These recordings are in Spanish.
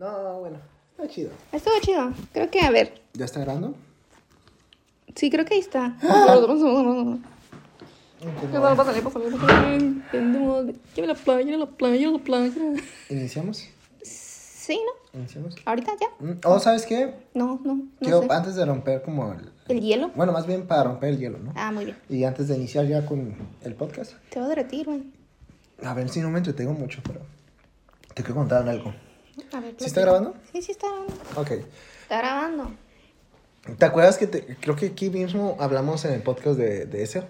No, bueno, está chido. Estuvo chido. Creo que, a ver. ¿Ya está grabando? Sí, creo que ahí está. La playa, la playa, la playa. ¿Iniciamos? Sí, ¿no? ¿Iniciamos? ¿Ahorita ya? Mm, ¿O sabes qué? No, no, no Quiero, sé. antes de romper como el... ¿El hielo? Bueno, más bien para romper el hielo, ¿no? Ah, muy bien. Y antes de iniciar ya con el podcast. Te va a derretir, güey. A ver si no me entretengo mucho, pero... Te quiero contar algo. A ver, ¿Sí está grabando? Sí, sí está grabando. Ok. Está grabando. ¿Te acuerdas que te, creo que aquí mismo hablamos en el podcast de, de eso?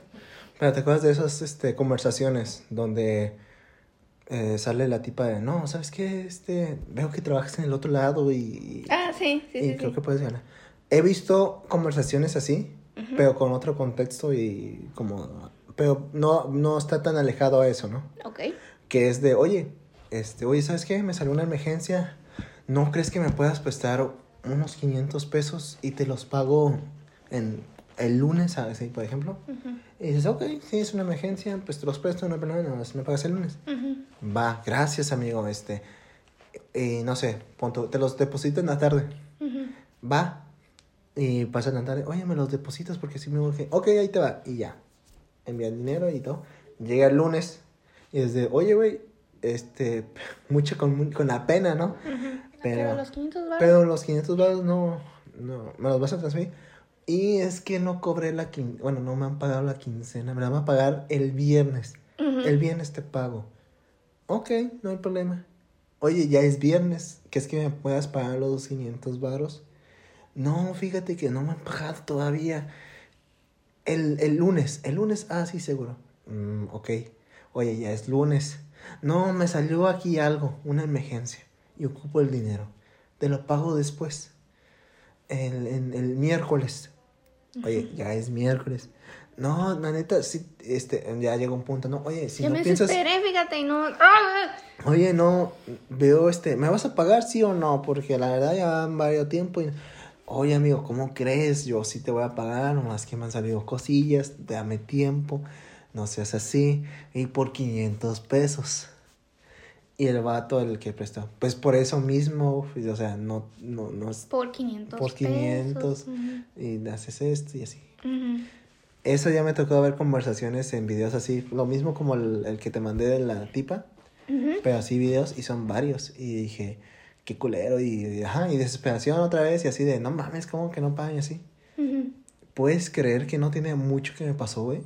Pero ¿te acuerdas de esas este, conversaciones donde eh, sale la tipa de, no, ¿sabes qué? Este, veo que trabajas en el otro lado y, Ah, sí, sí, y sí. creo sí. que puedes ganar. He visto conversaciones así, pero con otro contexto y como... Pero no, no está tan alejado a eso, ¿no? Ok. que es de, oye, este, oye, ¿sabes qué? Me salió una emergencia. ¿No crees que me puedas prestar unos 500 pesos y te los pago en el lunes, ¿sabes? Por ejemplo. Y dices, ok, sí, es una emergencia, pues te los presto, no hay problema, más me pagas el lunes. Va, gracias, amigo, este. Y no sé, punto, te los deposito en la tarde. Va. Y pasa la tarde, oye, me los depositas porque si me urge. Ok, ahí te va. Y ya. Envía el dinero y todo. Llega el lunes. Y es de, oye, güey, este, mucho con, con la pena, ¿no? Pero- Pero los 500 baros. Pero los 500 dólares no, no, me los vas a transferir. Y es que no cobré la quincena, bueno, no me han pagado la quincena, me la van a pagar el viernes. El viernes te pago. Ok, no hay problema. Oye, ya es viernes, ¿qué es que me puedas pagar los 500 varos? No, fíjate que no me han pagado todavía. El, el lunes, el lunes, ah, sí, seguro. Mm, ok. Oye, ya es lunes. No, me salió aquí algo, una emergencia. Y ocupo el dinero. Te lo pago después. El, en- el miércoles. Oye, ya es miércoles. No, la neta, sí, este, ya llegó un punto, ¿no? Oye, si ya no me piensas... fíjate, y no. ¡Ah! Oye, no, veo este, ¿me vas a pagar sí o no? Porque la verdad ya van varios tiempo y... Oye, amigo, ¿cómo crees? Yo sí te voy a pagar, nomás que me han salido cosillas, dame tiempo, no seas así. Y por 500 pesos. Y el vato, el que prestó. Pues por eso mismo, pues, o sea, no, no, no es Por 500. por 500 pesos. Ujú. y haces esto y así. Eso ya me tocó ver conversaciones en videos así, lo mismo como el, el que te mandé de la tipa. Pero así videos y son varios. Y dije, qué culero. Y, y, ajá, y desesperación otra vez. Y así de, no mames, ¿cómo que no pagan? Y así. ¿Puedes creer que no tiene mucho que me pasó, güey?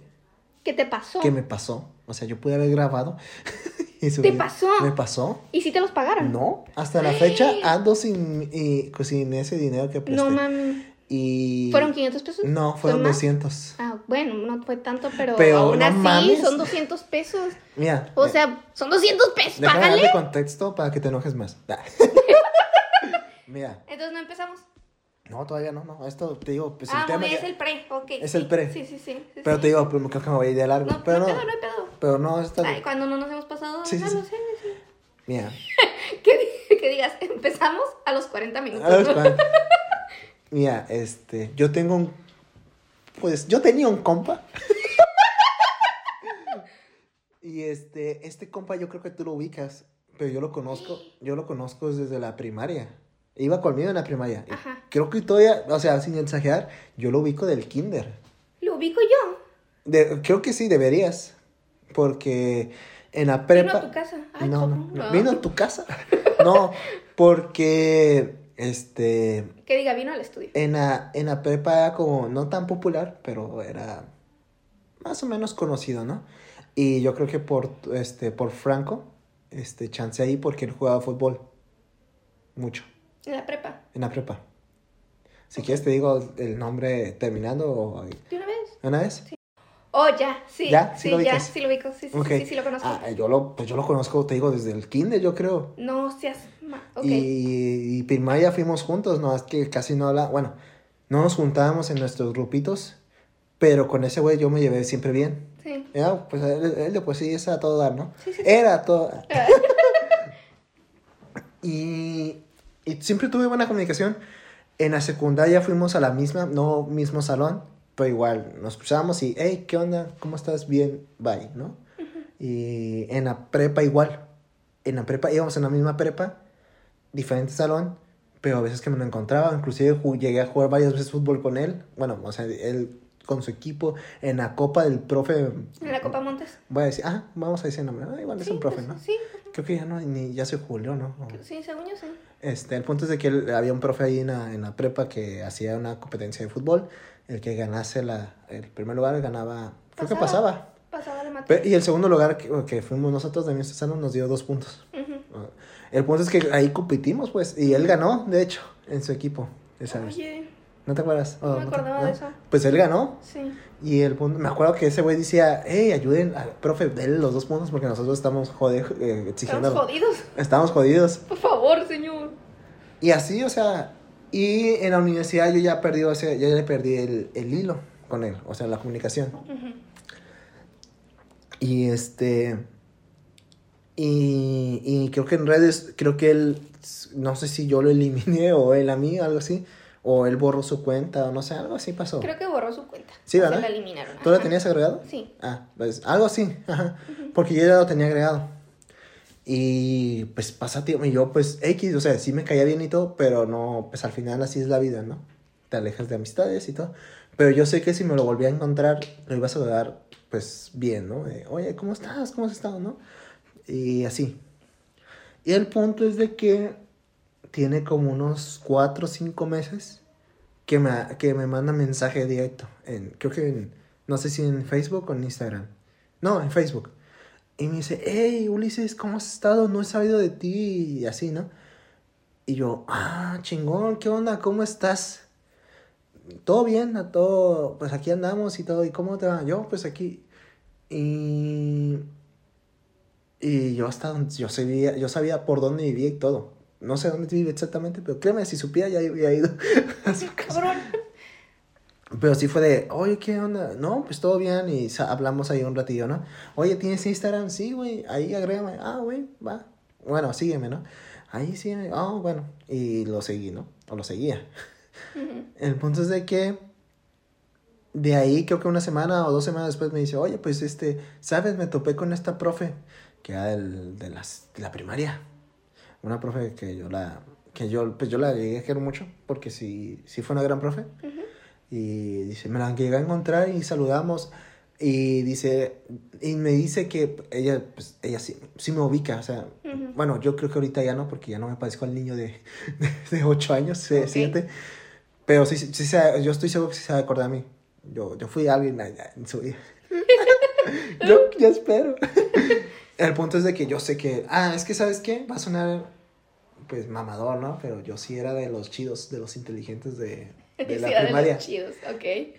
¿Qué te pasó? Que me pasó. O sea, yo pude haber grabado. y ¿Te pasó? ¿Me pasó? ¿Y si te los pagaron? No. Hasta la fecha ando sin, y, pues, sin ese dinero que presté. No mami. Y... ¿Fueron 500 pesos? No, fueron ¿Son más? 200. Ah, bueno, no fue tanto, pero, Pero aún no así mames. son 200 pesos. Mira. O eh, sea, son 200 pesos, Déjame págale. darle contexto para que te enojes más. Mira. Entonces no empezamos. No, todavía no, no. Esto te digo, pues ah, el tema ya- es el pre, ok. Es sí, el pre. Sí, sí, sí. sí, Pero sí. te digo, pues, creo que me voy a ir de largo. No, pero no pedo, no hay pedo. pero no, está Ay, cuando no nos hemos pasado, Sí, sí, sí. lo sé, sí. Mira, Que, di- que digas, empezamos a los 40 minutos. a los Mira, este, yo tengo un, pues, yo tenía un compa. y este, este compa yo creo que tú lo ubicas, pero yo lo conozco, yo lo conozco desde la primaria. Iba conmigo en la primaria. Ajá. Creo que todavía, o sea, sin exagerar, yo lo ubico del kinder. Lo ubico yo. De- creo que sí, deberías. Porque en la Vino prepa. a tu casa. Ay, no, no. Vino a tu casa. no, porque este. Que diga, vino al estudio. En la, en la prepa era como no tan popular, pero era más o menos conocido, ¿no? Y yo creo que por este, por Franco, este, chance ahí porque él jugaba fútbol. Mucho. En la prepa. En la prepa. Si quieres te digo el nombre terminando o ¿De una vez? una vez. Oh, ya, sí. ¿Ya? ¿Sí Sí, lo ya, sí lo ubico. Sí, sí, sí, sí, sí lo conozco. Ah, yo lo, pues yo lo conozco, te digo, desde el kinder, yo creo. No seas. ma- Ok. Y, y primaria fuimos juntos, no, es que casi no habla, bueno, no nos juntábamos en nuestros grupitos, pero con ese güey yo me llevé siempre bien. Sí. Ya, pues él, él pues sí, es a todo dar, ¿no? Sí, sí, sí. Era a todo y, y siempre tuve buena comunicación. En la secundaria fuimos a la misma, no mismo salón, pero igual nos escuchábamos y, hey, ¿qué onda? ¿Cómo estás? Bien, bye, ¿no? Y en la prepa igual. En la prepa íbamos en la misma prepa, diferente salón, pero a veces que me lo encontraba, inclusive llegué a jugar varias veces fútbol con él, bueno, o sea, él con su equipo en la copa del profe, En la Copa Montes. voy a decir, ah, vamos a decir el nombre, ah, igual es un profe, pues, ¿no? Sí, Creo que ya no, ni ya se jubiló, ¿no? O- sí, según yo sí. Este, el punto es de que él- había un profe ahí en la, en la prepa que hacía una competencia de fútbol, el que ganase la, el primer lugar ganaba, creo que Pasaba. pasaba. La Pe- materia. y el segundo lugar que, que fuimos nosotros de salón nos dio dos puntos. Ah, El punto es que ahí competimos, pues, y él ganó, de hecho, en su equipo. esa vez. ¿No te acuerdas? no Oh, me te- acordaba ¿no? de eso. Pues él ganó. Sí. Y el punto, me acuerdo que ese güey decía, hey, ayuden al profe, denle los dos puntos porque nosotros estamos jode, eh, exigiendo. Estamos jodidos. Estamos jodidos. Por favor, señor. Y así, o sea, y en la universidad yo ya perdí, o sea, ya le perdí el, el hilo con él, o sea, la comunicación. Y este. Y, y creo que en redes, creo que él, no sé si yo lo eliminé o él a mí, algo así. O él borró su cuenta, o no sé, algo así pasó. Creo que borró su cuenta. Sí, ¿verdad? Se la eliminaron. ¿Tú la Ajá. tenías agregado? Sí. Ah, pues algo así, ajá. Porque yo ya lo tenía agregado. Y pues pasa tiempo, y yo pues X, o sea, sí me caía bien y todo, pero no, pues al final así es la vida, ¿no? Te alejas de amistades y todo. Pero yo sé que si me lo volvía a encontrar, lo iba a saludar pues bien, ¿no? Oye, ¿cómo estás? ¿Cómo has estado, no? Y así. Y el punto es de que tiene como unos cuatro o cinco meses que me, que me manda mensaje directo. En, creo que en, no sé si en Facebook o en Instagram. No, en Facebook. Y me dice, hey Ulises, ¿cómo has estado? No he sabido de ti y así, ¿no? Y yo, ah, chingón, ¿qué onda? ¿Cómo estás? Todo bien, a todo, pues aquí andamos y todo. ¿Y cómo te va? Yo, pues aquí. Y, y yo hasta yo sabía, yo sabía por dónde vivía y todo. No sé dónde vive exactamente, pero créeme, si supiera ya había ido a su casa. Cabrón. Pero sí fue de, oye, ¿qué onda? No, pues todo bien. Y hablamos ahí un ratillo, ¿no? Oye, ¿tienes Instagram? Sí, güey. Ahí agrégame. Ah, güey, va. Bueno, sígueme, ¿no? Ahí sígueme. Ah, bueno. Y lo seguí, ¿no? O lo seguía. El punto es de que de ahí creo que una semana o dos semanas después me dice, oye, pues este, ¿sabes? Me topé con esta profe que era del- de, las, de la primaria. Una profe que yo la, que yo, pues yo la llegué a querer mucho porque sí, sí fue una gran profe. Ujú. Y dice, me la llegué a encontrar y saludamos. Y dice, y me dice que ella, pues, ella sí, sí me ubica, o sea, Ujú. bueno, yo creo que ahorita ya no, porque ya no me parezco al niño de, de, de 8 años, se Ok. siete. Pero sí, sí, yo estoy seguro que sí se va a acordar de mí. Yo, yo fui alguien en su vida. yo, yo espero. El punto es de que yo sé que, ah, es que, ¿sabes qué? Va a sonar, pues, mamador, ¿no? Pero yo sí era de los chidos, de los inteligentes de, de Sí, la de los primaria. chidos, ok. De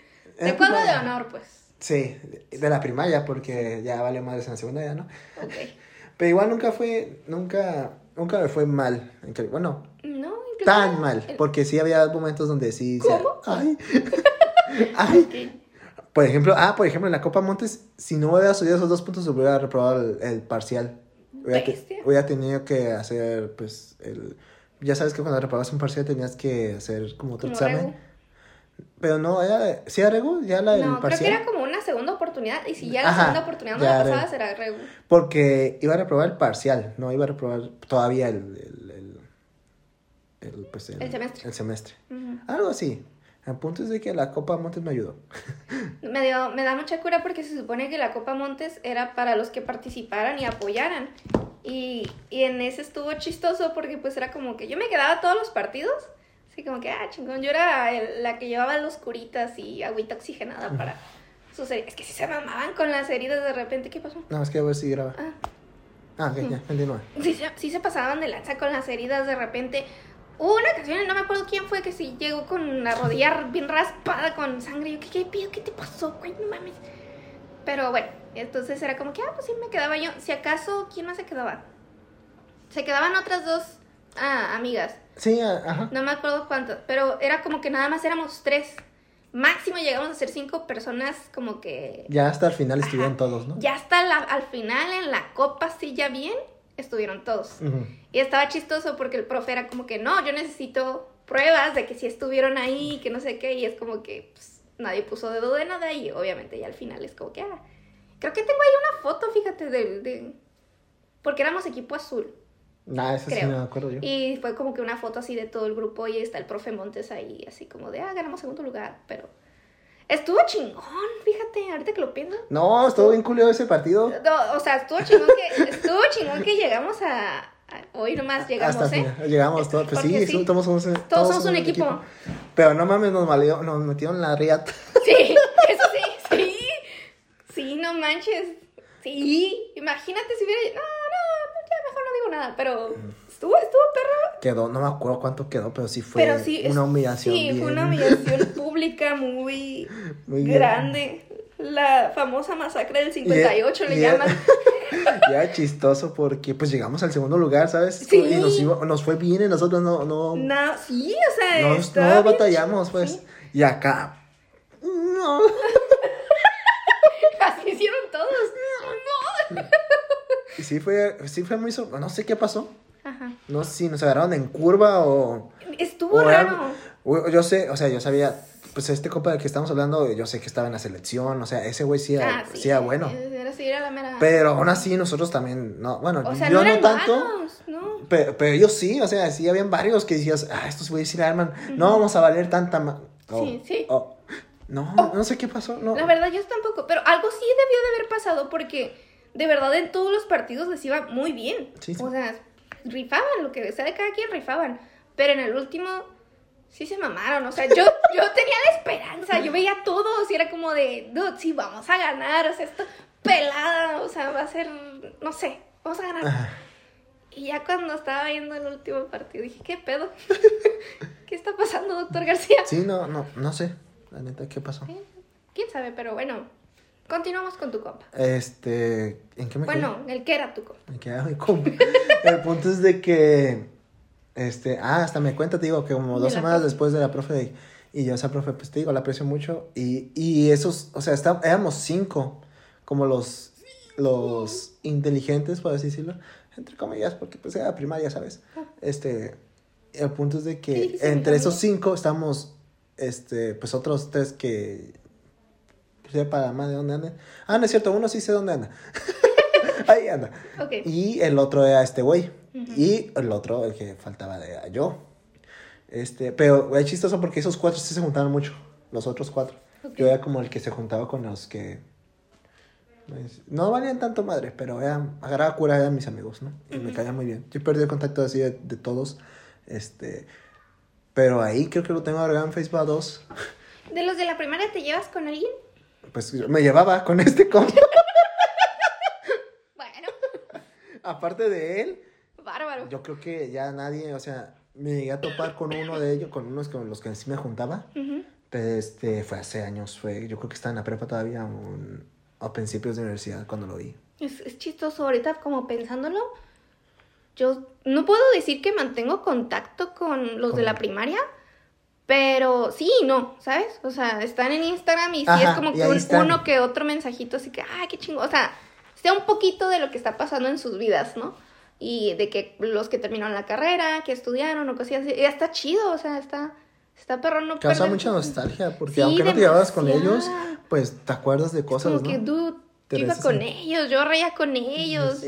cuadro de primaria. honor, pues. Sí, de- la primaria, porque ya valió madres en la segunda ya, ¿no? Ok. Pero igual nunca fue, nunca, nunca me fue mal. Bueno, No, tan mal, porque sí había momentos donde sí... ¿Cómo? Ay, ay. Ok. Por ejemplo, ah, por ejemplo, en la Copa Montes, si no hubiera subido esos dos puntos, hubiera reprobado el, el parcial. Hubiera, te- hubiera tenido que hacer, pues, el... Ya sabes que cuando reprobabas un parcial tenías que hacer como otro Como examen. regu. Pero no, era... ¿Sí era regu? ¿Ya la del No, creo que parcial? era como una segunda oportunidad. Y si ya la Ajá, segunda oportunidad no la re- pasaba, será regu. Porque iba a reprobar el parcial, no iba a reprobar todavía el... el, el, el, pues, El semestre. El semestre. Algo así. El punto es de que la Copa Montes me ayudó. Me, dio, me da mucha cura porque se supone que la Copa Montes era para los que participaran y apoyaran. Y, y en ese estuvo chistoso porque pues era como que yo me quedaba todos los partidos. Así como que, ah, chingón, yo era el- la que llevaba los curitas y agüita oxigenada para sus heridas. Es que si se mamaban con las heridas de repente, ¿qué pasó? No, es que a ver si graba. Ah, Ah, ok, ya, continúa. sí, sí se pasaban de lanza con las heridas de repente. Hubo una ocasión, no me acuerdo quién fue, que sí llegó con la rodilla bien raspada con sangre. Yo, ¿qué, qué, pido? ¿Qué te pasó, güey? No mames. Pero bueno, entonces era como que, ah, pues sí, me quedaba yo. Si acaso, ¿quién más se quedaba? Se quedaban otras dos ah, amigas. Sí, ajá. No me acuerdo cuántas, pero era como que nada más éramos tres. Máximo llegamos a ser cinco personas, como que Ya hasta el final estuvieron todos, ¿no? ya hasta la- al final en la copa, sí, ya bien, estuvieron todos. Y estaba chistoso porque el profe era como que, no, yo necesito pruebas de que sí estuvieron ahí, que no sé qué, y es como que pues, nadie puso dedo de nada y obviamente ya al final es como que, ah, creo que tengo ahí una foto, fíjate, del, de... Porque éramos equipo azul. Nah, eso sí no me acuerdo yo. Y fue como que una foto así de todo el grupo y está el profe Montes ahí, así como de, ah, ganamos segundo lugar, pero estuvo chingón, fíjate, ahorita que lo pienso. No, estuvo bien culero ese partido. No, o sea, estuvo chingón que, estuvo chingón que llegamos a, a- hoy nomás llegamos, Hasta ¿eh? final. Llegamos todos. Pues sí, sí. todos somos, Todos somos un equipo. Pero no mames, nos, valió, nos metieron la riata. Sí, eso sí, sí. Sí, no manches. Sí, imagínate si hubiera. No, no, ya mejor no digo nada, pero estuvo, estuvo perro. Quedó, no me acuerdo cuánto quedó, pero sí fue Pero sí, una humillación. Sí, fue una humillación pública muy, grande. La famosa masacre del 58 le y- llaman. Ya chistoso porque pues llegamos al segundo lugar, ¿sabes? Sí. Y nos, iba- nos fue bien y nosotros no, no, No, sí, o sea, no, batallamos, pues. Sí. Y acá. No. Así hicieron todos. No. Y sí fue, sí fue muy No sé qué pasó. Ajá. No sé si nos agarraron en curva o. Estuvo o raro. Yo sé, o sea, yo sabía. Pues este compa del que estamos hablando, yo sé que estaba en la selección. O sea, ese güey sí era, Ah, sí era bueno. Era, sí, era la mera. Pero aún así, nosotros también. No, bueno, o sea, yo no tanto. malos, ¿no? Pero, pero ellos sí, o sea, sí habían varios que decías, ah, estos güeyes sí la arman, no vamos a valer tanta ma-". Oh, Sí, sí. oh. No, no sé qué pasó, no. La verdad, yo tampoco. Pero algo sí debió de haber pasado porque de verdad en todos los partidos les iba muy bien. Sí, sí. O sea, rifaban lo que sea de cada quien rifaban. Pero en el último sí se mamaron. O sea, yo, yo tenía la esperanza. Yo veía a todos y era como de, dude, sí, vamos a ganar. O sea, esto pelada. O sea, va a ser, no sé, vamos a ganar. Ajá. Y ya cuando estaba viendo el último partido dije, ¿qué pedo? ¿Qué está pasando, doctor García? Sí, no, no, no sé, la neta, ¿qué pasó? ¿Quién sabe? Pero bueno, continuamos con tu compa. Este, ¿en qué me quedé? Bueno, el que era tu compa. Me quedé muy compa. El punto es de que, este, ah, hasta me cuenta, te digo, que como dos semanas profe. después de la profe, y yo esa profe, pues te digo, la aprecio mucho, y, y esos, o sea, está, éramos cinco, como los, los inteligentes, por así decirlo, entre comillas, porque pues era primaria, ¿sabes? Este, el punto es de ¿Qué que entre esos cinco estamos, este, pues otros tres que, sepa más de dónde andan. Ah, no es cierto, uno sí sé dónde anda. Ahí anda. Y el otro era este güey. Y el otro, el que faltaba, era yo. Este, pero es chistoso porque esos cuatro sí se juntaban mucho. Los otros cuatro. Yo era como el que se juntaba con los que. pues, no valían tanto madre, pero eran, agarraba cura, eran mis amigos, ¿no? Y me caía muy bien. Yo perdí el contacto así de, de todos. Este. Pero ahí creo que lo tengo agregado en Facebook a dos. ¿De los de la primaria te llevas con alguien? Pues yo me llevaba con este compa. Bueno, Aparte de él, bárbaro. yo creo que ya nadie, o sea, me llegué a topar con uno de ellos, con unos con los que sí me juntaba. Pero este fue hace años, fue, yo creo que estaba en la prepa todavía un- a principios de universidad cuando lo vi. Es, es chistoso ahorita como pensándolo. Yo no puedo decir que mantengo contacto con los de la primaria, pero sí y no, ¿sabes? O sea, están en Instagram y sí Ajá, es como que un- uno que otro mensajito, así que, ay, qué chingo. O sea, sea un poquito de lo que está pasando en sus vidas, ¿no? Y de que los que terminaron la carrera, que estudiaron o cosas así. Y está chido, o sea, está, está perrón no Causa mucha nostalgia, porque Sí, aunque no te llevabas con ellos, pues te acuerdas de cosas, como ¿no? que, yo iba con en- ellos, yo reía con ellos.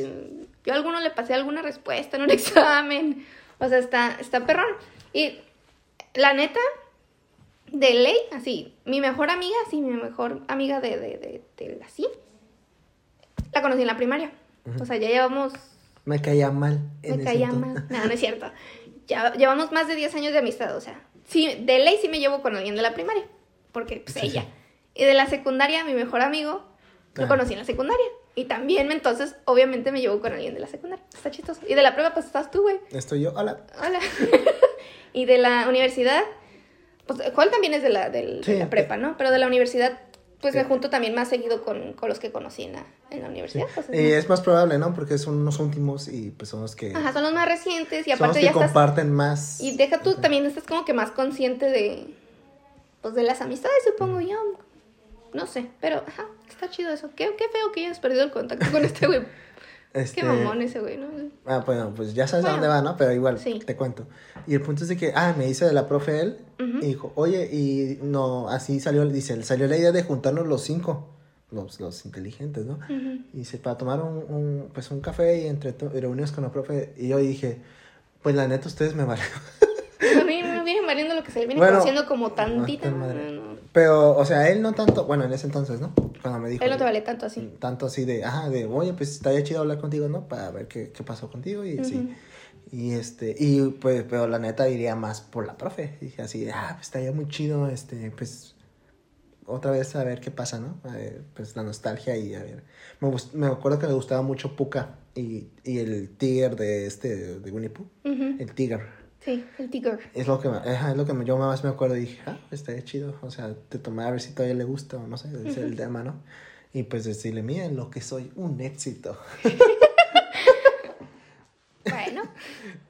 Yo a alguno le pasé alguna respuesta en un examen. O sea, está, está perrón. Y la neta, de ley, así, mi mejor amiga, sí, mi mejor amiga de, de, de, de así, la conocí en la primaria. O sea, ya llevamos, Me caía mal. en me ese caía entonces. mal. No, no es cierto. Ya llevamos más de 10 años de amistad, o sea, sí, de ley sí me llevo con alguien de la primaria, porque pues Sí, ella. sí. Y de la secundaria, mi mejor amigo, lo Ah. conocí en la secundaria. Y también, entonces, obviamente me llevo con alguien de la secundaria. Está chistoso. Y de la prueba, pues estás tú, güey. Estoy yo, hola. Hola. y de la universidad, pues Juan también es de la, del- de la prepa, ¿no? Pero de la universidad, pues me Sí. junto también más seguido con, con los que conocí en la, en la universidad. pues, es Y más- es más probable, ¿no? Porque son los últimos y pues son los que, Ajá, son los más recientes y son los aparte que ya estás... comparten más. Y deja tú, Ajá. también estás como que más consciente de, pues de las amistades, supongo yo. No sé, pero ajá, está chido eso. Qué, qué feo que hayas perdido el contacto con este güey. Este, Qué mamón ese güey, ¿no? Ah, bueno, pues ya sabes a Bueno. dónde va, ¿no? Pero igual, Sí. te cuento. Y el punto es de que, ah, me dice de la profe él, y dijo, oye, y no, así salió, dice, salió la idea de juntarnos los cinco, los, los inteligentes, ¿no? Y dice, para tomar un, un, pues un café y entre reuniones con la profe. Y yo dije, pues la neta, ustedes me valen. A mí me viene valiendo lo que se le viene Bueno, conociendo como tantita. no, madre. no, no. Pero, o sea, él no tanto, bueno, en ese entonces, ¿no? Cuando me dijo. Él no te vale tanto así. Tanto así de, ajá, de, oye, pues estaría chido hablar contigo, ¿no? Para ver qué, qué pasó contigo y así. Y este, y pues, pero la neta iría más por la profe. Dije así, ah, pues estaría muy chido, este, pues, otra vez a ver qué pasa, ¿no? A ver, pues la nostalgia y a ver. Me, me acuerdo que me gustaba mucho Puka y, y el tigre de este, de Winnie Pooh. El tigre. Sí, el tigre. Es lo que, es lo que yo más me acuerdo y dije, ah, estaría chido. O sea, te tomé a ver si todavía le gusta o no sé, ese es el tema, ¿no? Y pues decirle, miren lo que soy, un éxito. Bueno,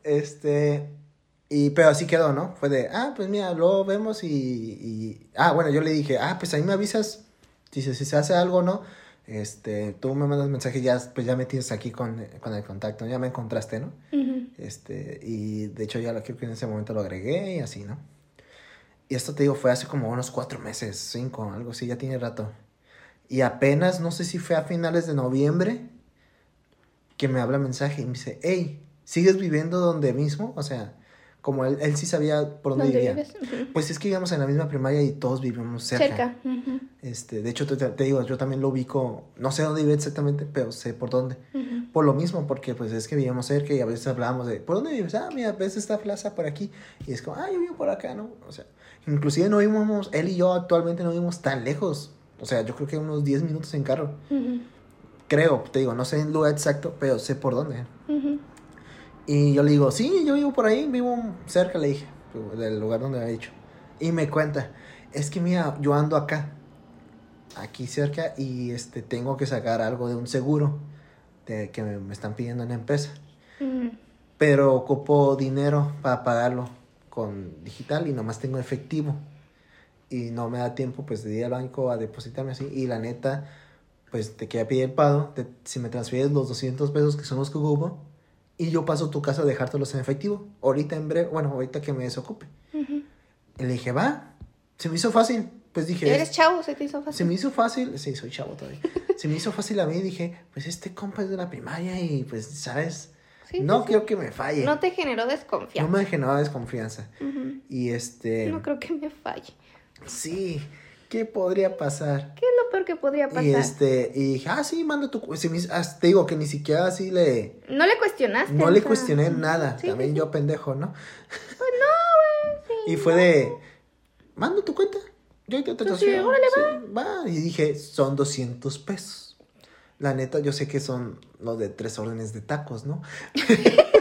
Este, y pero así quedó, ¿no? Fue de, ah, pues mira, luego vemos y, y- ah, bueno, yo le dije, ah, pues ahí me avisas, dice, si se hace algo, ¿no? Este, tú me mandas mensaje, ya, pues ya me tienes aquí con, con el contacto, ya me encontraste, ¿no? ujú. Este, y de hecho ya lo creo que en ese momento lo agregué y así, ¿no? Y esto te digo, fue hace como unos cuatro meses, cinco, algo así, ya tiene rato. Y apenas, no sé si fue a finales de noviembre, que me habla mensaje y me dice, hey, ¿sigues viviendo donde mismo? O sea, como él, él sí sabía por dónde, ¿Dónde vivía. vives? Pues es que vivíamos en la misma primaria y todos vivimos cerca. Cerca. Este, de hecho, te, te digo, yo también lo ubico, no sé dónde vive exactamente, pero sé por dónde. Por lo mismo, porque pues es que vivíamos cerca y a veces hablábamos de, ¿por dónde vives? Ah, mira, ves esta plaza por aquí. Y es como, ah, yo vivo por acá, ¿no? O sea, inclusive no vivimos, él y yo actualmente no vivimos tan lejos. O sea, yo creo que unos 10 minutos en carro. Creo, te digo, no sé el lugar exacto, pero sé por dónde. Y yo le digo, sí, yo vivo por ahí, vivo cerca, le dije, del lugar donde había dicho. Y me cuenta, es que mira, yo ando acá, aquí cerca, y este tengo que sacar algo de un seguro de, que me, me están pidiendo en la empresa. Ujú. Pero ocupo dinero para pagarlo con digital y nomás tengo efectivo. Y no me da tiempo pues de ir al banco a depositarme así. Y la neta, pues te queda pedir el pago. te- si me transfieres los 200 pesos que son los que ocupo. Y yo paso a tu casa a dejártelos en efectivo. Ahorita en breve, bueno, ahorita que me desocupe. Y le dije, va. Se me hizo fácil. Pues dije, Eres chavo, se te hizo se fácil. me hizo fácil, sí, soy chavo todavía. Se me hizo fácil a mí, dije, pues este compa es de la primaria y pues, ¿sabes? Sí, no sí, sí. quiero que me falle. No te generó No desconfianza. me generaba desconfianza. Y este, No creo que me falle. sí, ¿qué podría pasar? ¿Qué es lo peor que podría pasar? Y este, y dije, ah, sí, manda tu, cu-". se me hizo- hasta te digo que ni siquiera así le, No le cuestionaste. no o le sea, cuestioné nada, sí, también sí, yo pendejo, ¿no? Pues no, güey. Y fue no. de, manda tu cuenta, yo te Pues transfiero. órale, va. Y dije, son 200 pesos. La neta, yo sé que son los de tres órdenes de tacos, ¿no?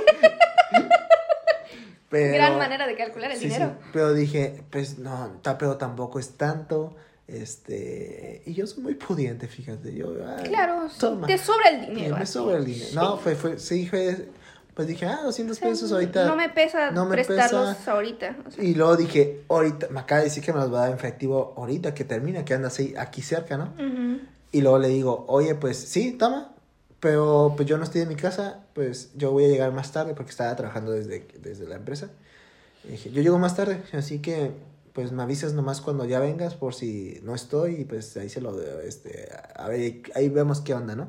Pero- Gran manera de calcular el Sí, dinero. sí, pero dije, pues no, pero tampoco es tanto. Este, y yo soy muy pudiente, fíjate. Yo, ay, Claro, toma. te sobra el dinero. me sobra el dinero. No, fue, fue, sí, fue, pues dije, ah, 200 O sea, pesos ahorita. No me pesa no me prestarlos pesa. ahorita. o sea. Y luego dije, ahorita, me acaba de decir que me los va a dar en efectivo ahorita que termina, que anda así, aquí cerca, ¿no? Ujú. Y luego le digo, oye, pues sí, toma, pero pues yo no estoy en mi casa, pues yo voy a llegar más tarde porque estaba trabajando desde, desde la empresa. Y dije, yo llego más tarde, así que pues me avisas nomás cuando ya vengas por si no estoy y pues ahí se lo, este, a ver, ahí vemos qué onda, ¿no?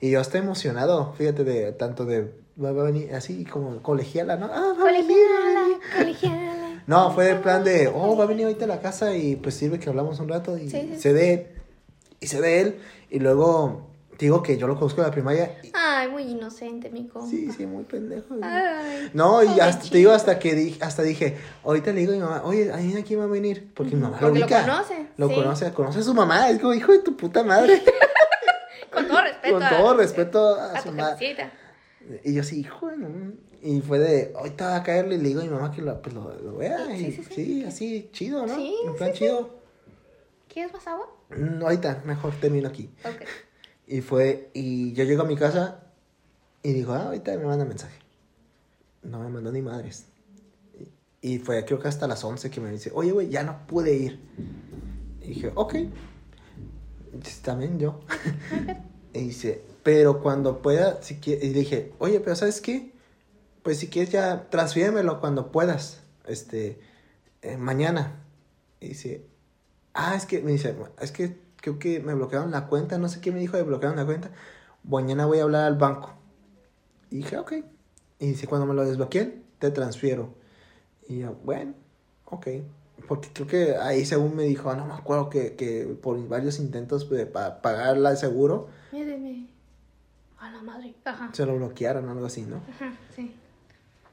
Y yo estoy emocionado, fíjate, de tanto de, va a venir así como colegiala, ¿no? Ah, va a venir. Colegiala, colegiala. No, fue el plan de, oh, va a venir ahorita a la casa y pues sirve que hablamos un rato y Sí, sí, se de y se de él y luego te digo que yo lo conozco de la primaria y, Ay, muy inocente, mi compa. sí, sí, muy pendejo. Ay. No, y hasta, te digo hasta que dije, hasta dije, ahorita le digo a mi mamá, oye, adivina quién va a venir, porque mi mamá Porque lo lo ubica. conoce, Lo sí. conoce, conoce a su mamá, es como hijo de tu puta madre. Con todo respeto. Con a- todo respeto a, a su madre. Y yo así, hijo no". Y fue de, ahorita va a caerle y le digo a mi mamá que lo, pues, lo, lo vea. Sí, y, sí, sí, sí. así, chido, ¿no? Sí, En plan sí, sí. chido. ¿Quieres más agua? "Mm, ahorita, mejor termino aquí. Ok. Y fue, y yo llego a mi casa y digo, ah, ahorita me manda mensaje. No me mandó ni madres. Y, y fue, creo que hasta las 11 que me dice, oye, güey, ya no pude ir. Y dije, ok. También yo. y dice, pero cuando pueda, si quie-" Y dije, oye, pero ¿sabes qué? Pues si quieres ya, transfiérmelo cuando puedas. Este, eh, mañana. Y dice, ah, es que, me dice, es que creo que me bloquearon la cuenta, no sé qué me dijo de bloquearon la cuenta. Mañana voy a hablar al banco. Y dije, ok. Y dice, cuando me lo desbloqueen, te transfiero. Y yo, bueno, ok. Porque creo que ahí según me dijo, no me acuerdo que, que por varios intentos de pa- pagar el seguro, Míreme. A la madre. Ajá. se lo bloquearon o algo así, ¿no? Ajá, sí.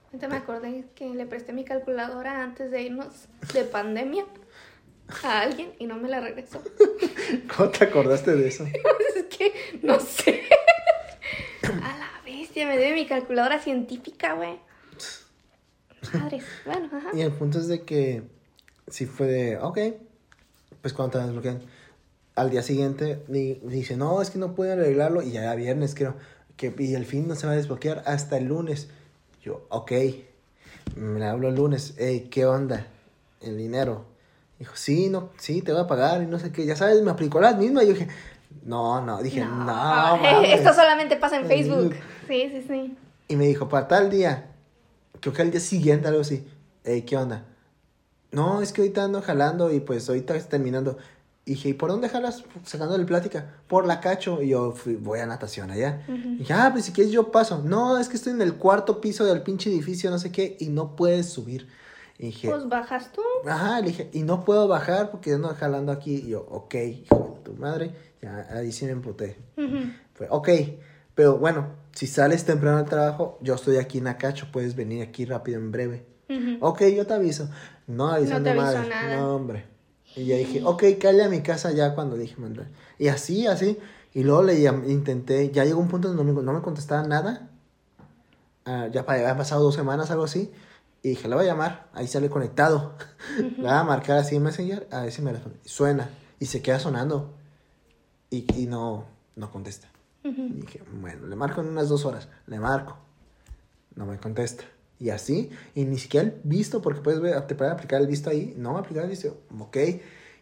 Ahorita me acordé que le presté mi calculadora antes de irnos de pandemia a alguien y no me la regresó. ¿Cómo te acordaste de eso? es que no sé. A la bestia, me debe mi calculadora científica, güey. Madres. Bueno, ajá. Y el punto es de que si fue de, ok, pues cuando te desbloquean, al día siguiente di- dice, no, es que no pueden arreglarlo, y ya era viernes creo, que, y el fin no se va a desbloquear hasta el lunes. Yo, ok, me hablo el lunes, hey, ¿qué onda? El dinero. Dijo, sí, no, sí, te voy a pagar, y no sé qué, ya sabes, me aplicó la misma, y yo dije, no, no, dije, no, mames". Esto solamente pasa en Facebook. Sí, sí, sí. Y me dijo, para tal día, creo que al día siguiente, algo así, "Ey, ¿qué onda? No, es que ahorita ando jalando y pues ahorita está terminando. Y dije, ¿y por dónde jalas sacándole plática? Por la cacho. Y yo fui, voy a natación allá. Y dije, ah, pues si quieres yo paso. No, es que estoy en el cuarto piso del pinche edificio, no sé qué, y no puedes subir. Y dije, Pues bajas tú. ajá, le dije, y no puedo bajar porque ando jalando aquí. Y yo, ok, hijo de tu madre. Ya, ahí sí me emputé. Fue, ok, pero bueno, si sales temprano al trabajo, yo estoy aquí en Acacho, puedes venir aquí rápido en breve. Ujú. Ok, yo te aviso. No avisando No te avisó madre. nada. No, hombre. Y ya dije, ok, calle a mi casa ya cuando dije mandar. Y así, así. Y luego le intenté, ya llegó un punto donde no me, no me contestaba nada. Ah, ya pa- habían pasado dos semanas, algo así. Y dije, le voy a llamar. Ahí sale conectado. Le voy a marcar así en Messenger, a ver si me responde. Suena. Y se queda sonando. Y, y no, no contesta. Y dije, bueno, le marco en unas dos horas. Le marco. No me contesta. Y así, y ni siquiera el visto, porque puedes ver, te pueden aplicar el visto ahí. No me aplicar el visto. Ok.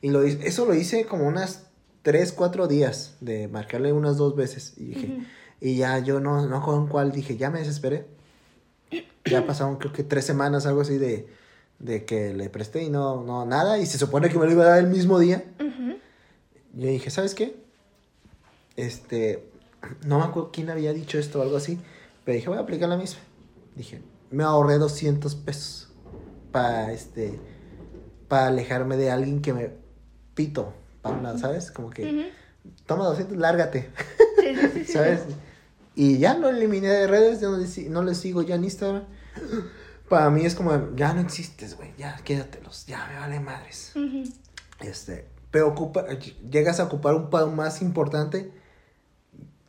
Y lo eso lo hice como unas tres, cuatro días de marcarle unas dos veces. Y dije, y ya yo no, no con cuál dije, ya me desesperé. Ya pasaron creo que tres semanas, algo así de, de que le presté y no, no, nada. Y se supone que me lo iba a dar el mismo día. Yo dije, ¿sabes qué? Este, no me acuerdo quién había dicho esto o algo así, pero dije, voy a aplicar la misma. Dije, me ahorré 200 pesos para este, para alejarme de alguien que me pito para un lado, ¿sabes? Como que, toma 200, lárgate, sí, sí, sí. ¿sabes? Y ya lo eliminé de redes, ya no le, no le sigo ya en Instagram. Para mí es como, ya no existes, güey, ya quédatelos, ya me vale madres. Este, pero ocupa, llegas a ocupar un palo más importante,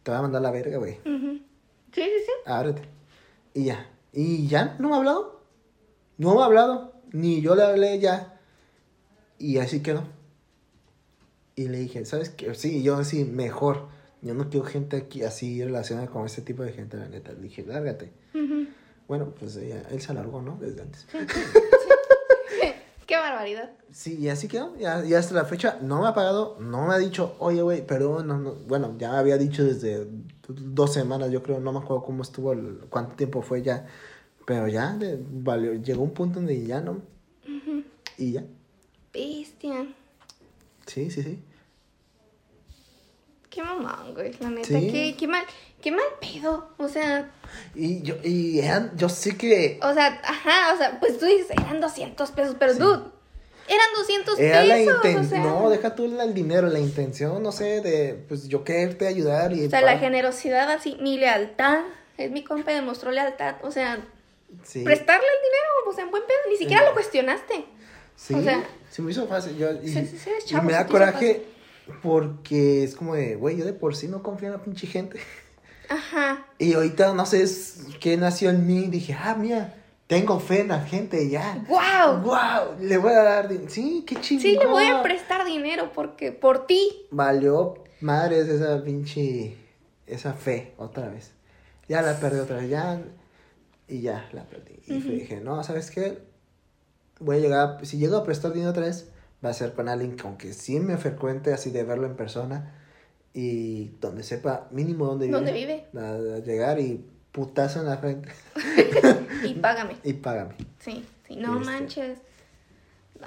te va a mandar la verga, güey. Sí, sí, sí. Ábrete. Y ya. Y ya, no me ha hablado. No me ha hablado. Ni yo le hablé ya. Y así quedó. Y le dije, ¿sabes qué? Sí, yo así, mejor. Yo no quiero gente aquí así relacionada con este tipo de gente, la neta. Le dije, lárgate. Bueno, pues ella- él se alargó, ¿no? Desde antes. Qué barbaridad. Sí, y así quedó. Ya, ya hasta la fecha no me ha pagado, no me ha dicho, oye, güey, perdón, no, no. Bueno, ya me había dicho desde dos semanas, yo creo, no me acuerdo cómo estuvo, el- cuánto tiempo fue ya. Pero ya, de- valió, llegó un punto donde ya no. Y ya. Bestia. Sí, sí, sí. Qué mamón, güey. La neta. Sí. Qué, qué mal. Qué mal pedo. O sea, Y yo, y eran, yo sé que o sea, ajá, o sea, pues tú dices, eran 200 pesos, pero Sí. dude, eran 200 era la pesos. o sea, no, deja tú el dinero, la intención, no sé, de, pues yo quererte ayudar y... o sea, la generosidad así, mi lealtad. Es mi compa, demostró lealtad. O sea, Sí. prestarle el dinero, o sea, en buen pedo, ni siquiera lo cuestionaste. Sí, O sea, se me hizo fácil. Yo, y, Sí, sí, sí, eres y me se da coraje porque es como de, güey, yo de por sí no confío en la pinche gente. Ajá. Y ahorita no sé qué nació en mí. Dije, ah, mira, tengo fe en la gente ya. ¡Wow! ¡Wow! Le voy a dar. din- Sí, qué chingón. Sí, le voy a prestar dinero porque por ti. Valió madres esa pinche. Esa fe otra vez. Ya la perdí otra vez. Ya. Y ya la perdí. Y dije, no, ¿sabes qué? Voy a llegar. Si llego a prestar dinero otra vez, va a ser con alguien que, aunque sí me frecuente así de verlo en persona. Y donde sepa mínimo dónde vive. ¿Dónde vive? A, llegar y putazo en la frente. Y págame. Y págame. Sí, sí, no Este. manches.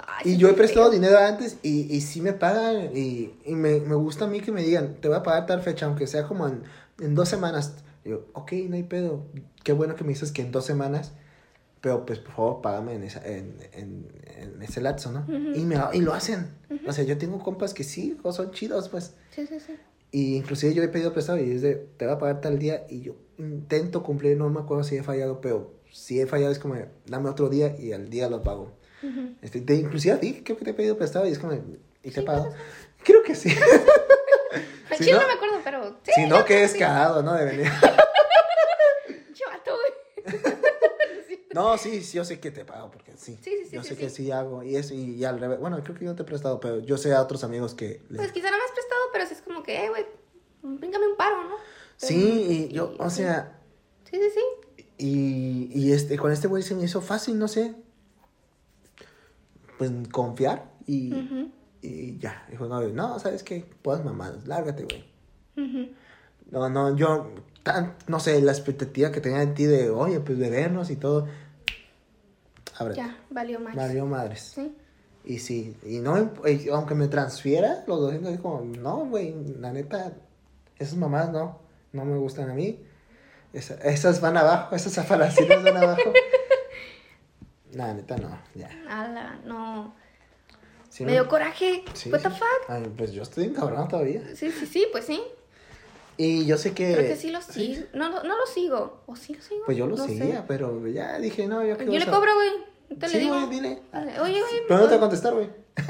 Ay, Y yo he prestado feo. dinero antes y, y sí me pagan y, y me, me gusta a mí que me digan, te voy a pagar tal fecha, aunque sea como en, en dos semanas. Yo, ok, no hay pedo. Qué bueno que me dices que en dos semanas, pero pues por favor págame en, esa, en, en, en ese lapso, ¿no? Ujú. y, me, y lo hacen. O sea, yo tengo compas que sí, o son chidos, pues. Sí, sí, sí. Y inclusive yo he pedido prestado y es de, te voy a pagar tal día y yo intento cumplir, no me acuerdo si he fallado, pero si he fallado es como, dame otro día y al día lo pago. Ujú. Este, te, inclusive a ti, creo que te he pedido prestado y es como, ¿y te he pagado? Creo que sí. Si chile no- no me acuerdo, pero. Sí, si no, yo que cagado, ¿no? De venir. Pinche vato, güey. Sí. No, sí, sí, yo sé que te pago, porque sí. Sí, sí, sí, Yo sí, sé sí. que sí hago, y eso, y, y al revés. Bueno, creo que yo no te he prestado, pero yo sé a otros amigos que... les- Pues quizá no me has prestado, pero sí es como que, eh, güey, bríncame un paro, ¿no? sí, y yo, o sea, Sí, sí, sí. y, y este, con este güey se me hizo fácil, no sé. Pues confiar y, y ya. Dijo, no, no, ¿sabes qué? Puedes mamadas, lárgate, güey. No, no, yo, tan, no sé, la expectativa que tenía de ti de, oye, pues de vernos y todo. Ábrete. Ya, valió más. Valió madres. Sí. Y sí, y no, y aunque me transfiera los 200, es como, no, güey, la neta, esas mamás no, no me gustan a mí. Esa- esas van abajo, esas afalaciones van abajo. La neta, no, ya. Ala, no. Sí, Me dio coraje. sí, What the fuck? Ay, pues yo estoy encabronado todavía. Sí, sí, sí, pues sí. Y yo sé que... Creo que sí lo sigo. No, no, no lo sigo. ¿O sí lo sigo? Pues yo lo No sé. seguía, pero ya dije, no, yo Yo le cobro, güey. Te Sí, le digo. güey, dile. Oye, güey. Pero no te va a contestar, güey.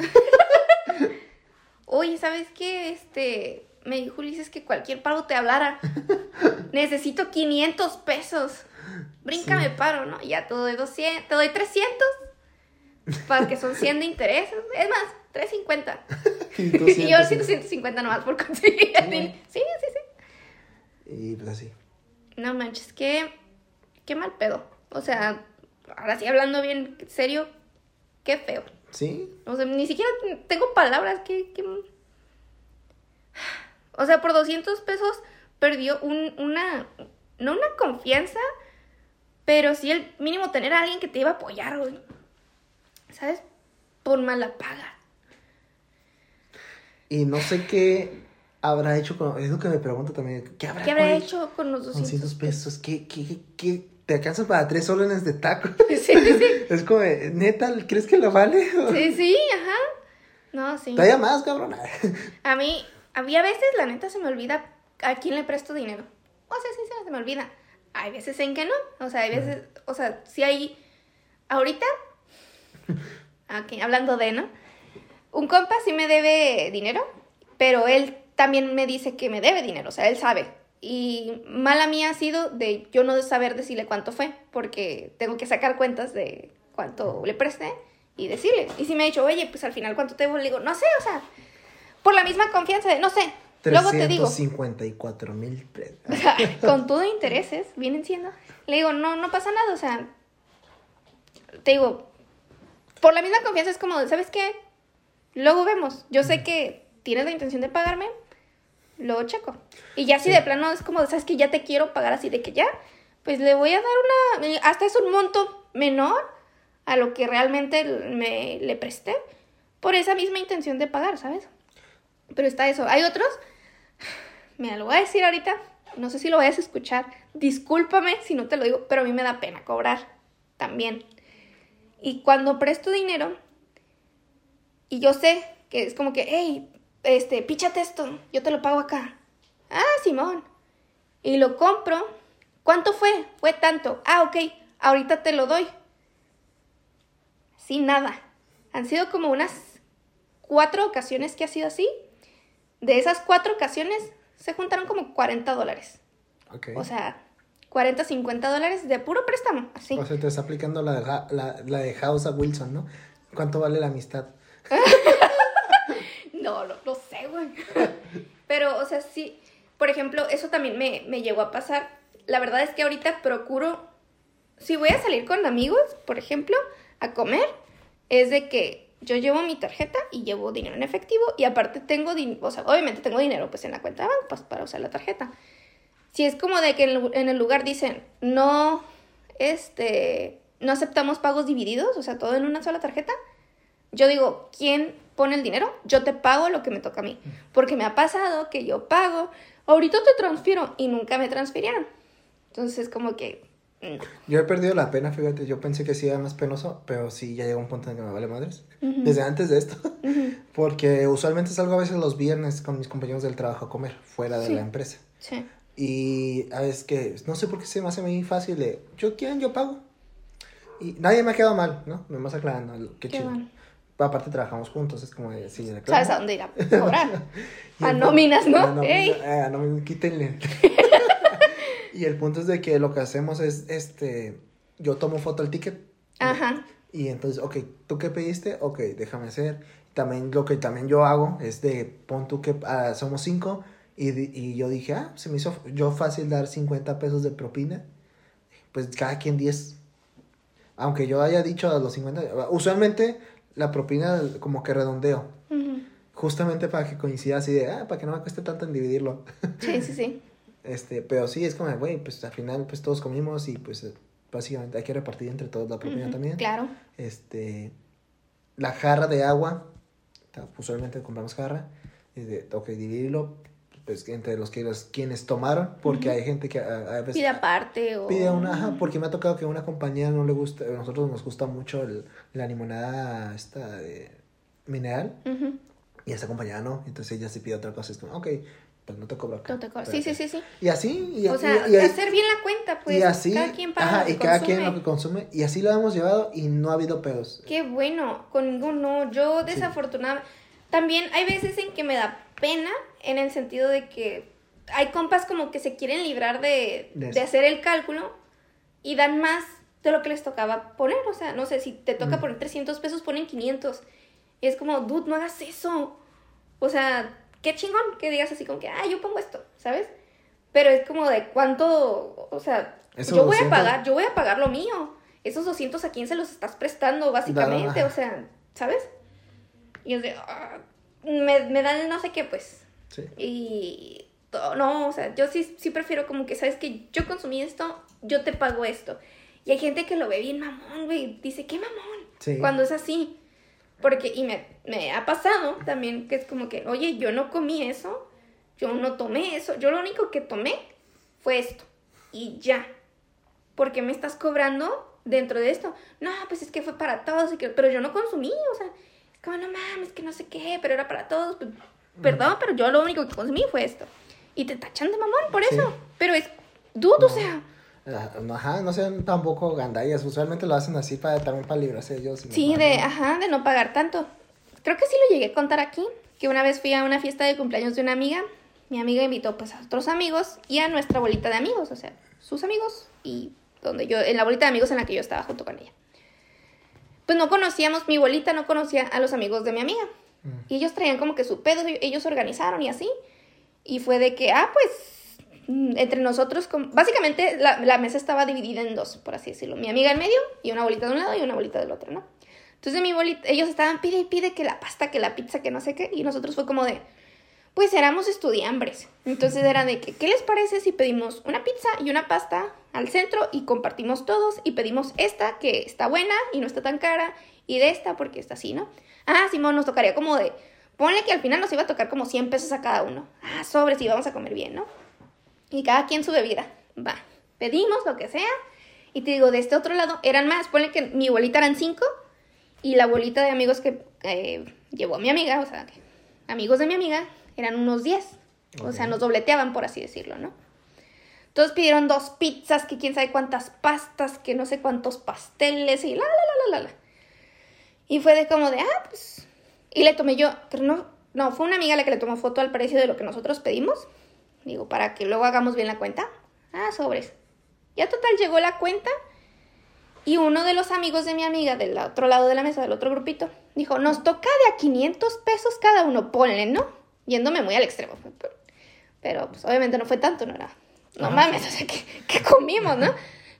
Oye, ¿sabes qué? Este, me dijo Ulises que cualquier paro te hablara. Necesito 500 pesos. Bríncame Sí. paro, ¿no? Ya te doy 200, te doy 300. Para que son 100 de intereses. Es más, 350. Y tú Y yo sientes- siento 150 nomás por conseguir. Sí, sí, sí. Y pues así. No manches, qué, qué mal pedo. O sea, ahora sí hablando bien serio, qué feo. ¿Sí? O sea, ni siquiera tengo palabras que... que... O sea, por 200 pesos perdió un, una... No una confianza, pero sí el mínimo tener a alguien que te iba a apoyar, güey. ¿Sabes? Por mala paga. Y no sé qué habrá hecho con... Es lo que me pregunto también. ¿Qué habrá, ¿Qué habrá con- hecho con los con 200 200 pesos? ¿Qué, qué, qué? ¿Te alcanzan para tres órdenes de taco? Sí, sí, es como, neta, ¿crees que lo vale? Sí, sí, ajá. No, sí. Todavía más, cabrón. A mí, había veces, la neta, se me olvida a quién le presto dinero. O sea, sí, se me olvida. Hay veces en que no. O sea, hay veces, o sea, si hay... Ahorita, aquí, hablando de, ¿no? Un compa sí me debe dinero, pero él también me dice que me debe dinero, o sea, él sabe. Y mala mía ha sido de yo no saber decirle cuánto fue, porque tengo que sacar cuentas de cuánto le presté y decirle. Y si me ha dicho, oye, pues al final cuánto te debo, le digo, no sé, o sea, por la misma confianza de, no sé, luego te digo. 354 mil. O sea, con todo intereses, vienen siendo. Le digo, no, no pasa nada, o sea, te digo, por la misma confianza es como, ¿sabes qué? Luego vemos. Yo sé que tienes la intención de pagarme, luego checo. Y ya si Sí. de plano es como, ¿sabes que Ya te quiero pagar así de que ya, pues le voy a dar una, hasta es un monto menor a lo que realmente me le presté por esa misma intención de pagar, ¿sabes? Pero está eso. Hay otros, mira, lo voy a decir ahorita, no sé si lo vayas a escuchar, discúlpame si no te lo digo, pero a mí me da pena cobrar también. Y cuando presto dinero, y yo sé que es como que, hey, este, píchate esto, yo te lo pago acá. Ah, Simón. Y lo compro. ¿Cuánto fue? Fue tanto. Ah, ok, ahorita te lo doy. Sin nada. Han sido como unas cuatro ocasiones que ha sido así. De esas cuatro ocasiones se juntaron como 40 dólares. Ok. O sea, 40, 50 dólares de puro préstamo, así. O sea, te está aplicando la, la, la de House a Wilson, ¿no? ¿Cuánto vale la amistad? No, no, no sé, güey. Pero, o sea, sí, por ejemplo, eso también me, me llegó a pasar. La verdad es que ahorita procuro, si voy a salir con amigos, por ejemplo, a comer, es de que yo llevo mi tarjeta y llevo dinero en efectivo y aparte tengo, o sea, obviamente tengo dinero pues en la cuenta de banco pues, para usar la tarjeta. Si es como de que en el lugar dicen, no, este, no aceptamos pagos divididos, o sea, todo en una sola tarjeta, yo digo, ¿quién pone el dinero? Yo te pago lo que me toca a mí. Porque me ha pasado que yo pago, ahorita te transfiero y nunca me transfirieron. Entonces, como que... no. Yo he perdido la pena, fíjate, yo pensé que sí era más penoso, pero sí ya llegó un punto en que me vale madres. Ujú. Desde antes de esto. Ujú. Porque usualmente salgo a veces los viernes con mis compañeros del trabajo a comer, fuera de Sí. la empresa. Sí. Y a veces que, no sé por qué se me hace muy fácil de, yo quiero, yo pago. Y nadie me ha quedado mal, ¿no? Me vas aclarando, qué, Qué chido. bueno. Aparte trabajamos juntos, es como de, sí, ¿Sabes a dónde ir a cobrar? a nóminas, ¿no? A nómina, eh, a nómina, quítenle. y el punto es de que lo que hacemos es, este, yo tomo foto del ticket. Ajá. Y entonces, ok, ¿tú qué pediste? Ok, déjame hacer. También lo que también yo hago es de, pon tú que ah, somos cinco. Y, y yo dije, ah, se me hizo yo fácil dar 50 pesos de propina. Pues cada quien 10. Aunque yo haya dicho a los 50. Usualmente la propina como que redondeo. Justamente para que coincida así de, ah, para que no me cueste tanto en dividirlo. Sí, sí, sí. Este, pero sí, es como, güey, pues al final pues todos comimos y pues básicamente hay que repartir entre todos la propina también. Claro. Este, la jarra de agua, usualmente compramos jarra, y de, ok, dividirlo pues, entre los que los, quienes tomaron, porque hay gente que a, a veces Pide aparte o... pide una, ajá, porque me ha tocado que a una compañía no le gusta, a nosotros nos gusta mucho el- la limonada esta de mineral, Ujú. y a esa compañía no, entonces ella sí pide otra cosa, es como, ok, pues no te cobro acá. No te cobro. Sí, sí, sí, sí. Y así, y, O sea, y- y- hacer bien la cuenta, pues. y así, Cada quien paga ajá, lo que y cada consume. quien lo que consume, y así lo hemos llevado y no ha habido pedos. Qué bueno, conmigo no. Yo desafortunadamente... También hay veces en que me da pena en el sentido de que hay compas como que se quieren librar de, De hacer el cálculo y dan más de lo que les tocaba poner. O sea, no sé, si te toca Mm. poner 300 pesos, ponen 500. Y es como, dude, no hagas eso. O sea, qué chingón que digas así como que, ah, yo pongo esto, ¿sabes? Pero es como de cuánto, o sea, Esos yo voy a 200. pagar, yo voy a pagar lo mío. Esos 200 a quién se los estás prestando, básicamente, Da- o sea, ¿sabes? Y es de, ah, me, me dan el no sé qué, pues. Sí. Y to- no, o sea, yo sí, sí prefiero como que, ¿sabes que Yo consumí esto, yo te pago esto. Y hay gente que lo ve bien mamón, güey. Dice, ¿qué mamón? Sí. Cuando es así. Porque, y me, me ha pasado también que es como que, oye, yo no comí eso, yo no tomé eso, yo lo único que tomé fue esto. Y ya. ¿Por qué me estás cobrando dentro de esto? No, pues es que fue para todos, pero yo no consumí, o sea, como, no mames, que no sé qué, pero era para todos. Pues, perdón, pero yo lo único que consumí fue esto. Y te tachan de mamón por Sí. eso. Pero es dudo, No. o sea. Ah, Ajá, no sean tampoco gandallas, usualmente lo hacen así para también para librarse ellos. Sí, de, ajá, de no pagar tanto. Creo que sí lo llegué a contar aquí, que una vez fui a una fiesta de cumpleaños de una amiga. Mi amiga invitó pues a otros amigos y a nuestra bolita de amigos, o sea, sus amigos y donde yo, en la bolita de amigos en la que yo estaba junto con ella. Pues no conocíamos, mi bolita no conocía a los amigos de mi amiga. Mm. Y ellos traían como que su pedo, ellos organizaron y así. Y fue de que, ah, pues, mm, entre nosotros, básicamente la, la mesa estaba dividida en dos, por así decirlo. Mi amiga en medio y una bolita de un lado y una bolita del otro, ¿no? Entonces mi bolita, ellos estaban pide y pide que la pasta, que la pizza, que no sé qué. Y nosotros fue como de, pues éramos estudiambres. Entonces era de que, ¿qué les parece si pedimos una pizza y una pasta al centro y compartimos todos y pedimos esta que está buena y no está tan cara y de esta porque está así, ¿no? Ah, Simón, nos tocaría como de, ponle que al final nos iba a tocar como 100 pesos a cada uno. Ah, sobres y vamos a comer bien, ¿no? Y cada quien su bebida. Va, pedimos lo que sea. Y te digo, de este otro lado eran más. Ponle que mi bolita eran cinco y la bolita de amigos que eh, llevó mi amiga, o sea, amigos de mi amiga, eran unos 10. O sea, nos dobleteaban, por así decirlo, ¿no? Todos pidieron dos pizzas, que quién sabe cuántas pastas, que no sé cuántos pasteles y la, la, la, la, la, la. Y fue de como de, ah, pues... Y le tomé yo, pero no, no, fue una amiga la que le tomó foto al precio de lo que nosotros pedimos. Digo, para que luego hagamos bien la cuenta. Ah, sobres. Ya total llegó la cuenta y uno de los amigos de mi amiga del otro lado de la mesa, del otro grupito, dijo, nos toca de a 500 pesos cada uno, ponle, ¿no? Yéndome muy al extremo. Pero, pero, pues obviamente no fue tanto, no era... No Ajá. mames, o sea, que, que comimos, ¿no?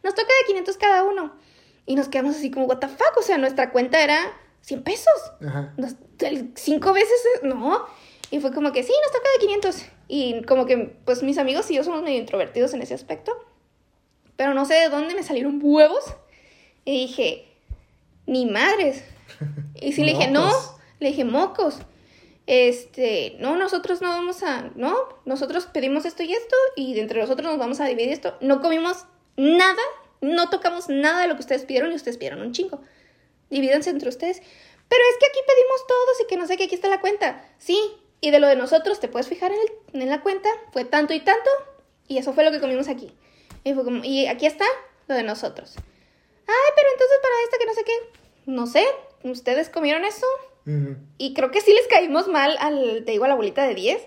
Nos toca de 500 cada uno. Y nos quedamos así como, what the fuck, o sea, nuestra cuenta era 100 pesos. Ajá. Nos- cinco veces, eh, no. Y fue como que sí, nos toca de 500. Y como que, pues mis amigos y yo somos medio introvertidos en ese aspecto. Pero no sé de dónde me salieron huevos. Y dije, ni madres. Y sí le dije, no, le dije, mocos. Este, no, nosotros no vamos a, no, nosotros pedimos esto y esto y entre nosotros nos vamos a dividir esto. No comimos nada, no tocamos nada de lo que ustedes pidieron y ustedes pidieron un chingo. Divídanse entre ustedes. Pero es que aquí pedimos todos y que no sé qué, aquí está la cuenta. Sí, y de lo de nosotros te puedes fijar en, en la cuenta, fue tanto y tanto y eso fue lo que comimos aquí. Y fue como, y aquí está lo de nosotros. Ay, pero entonces para esto que no sé qué, no sé, ustedes comieron eso Y creo que sí les caímos mal al, te digo, a la bolita de 10.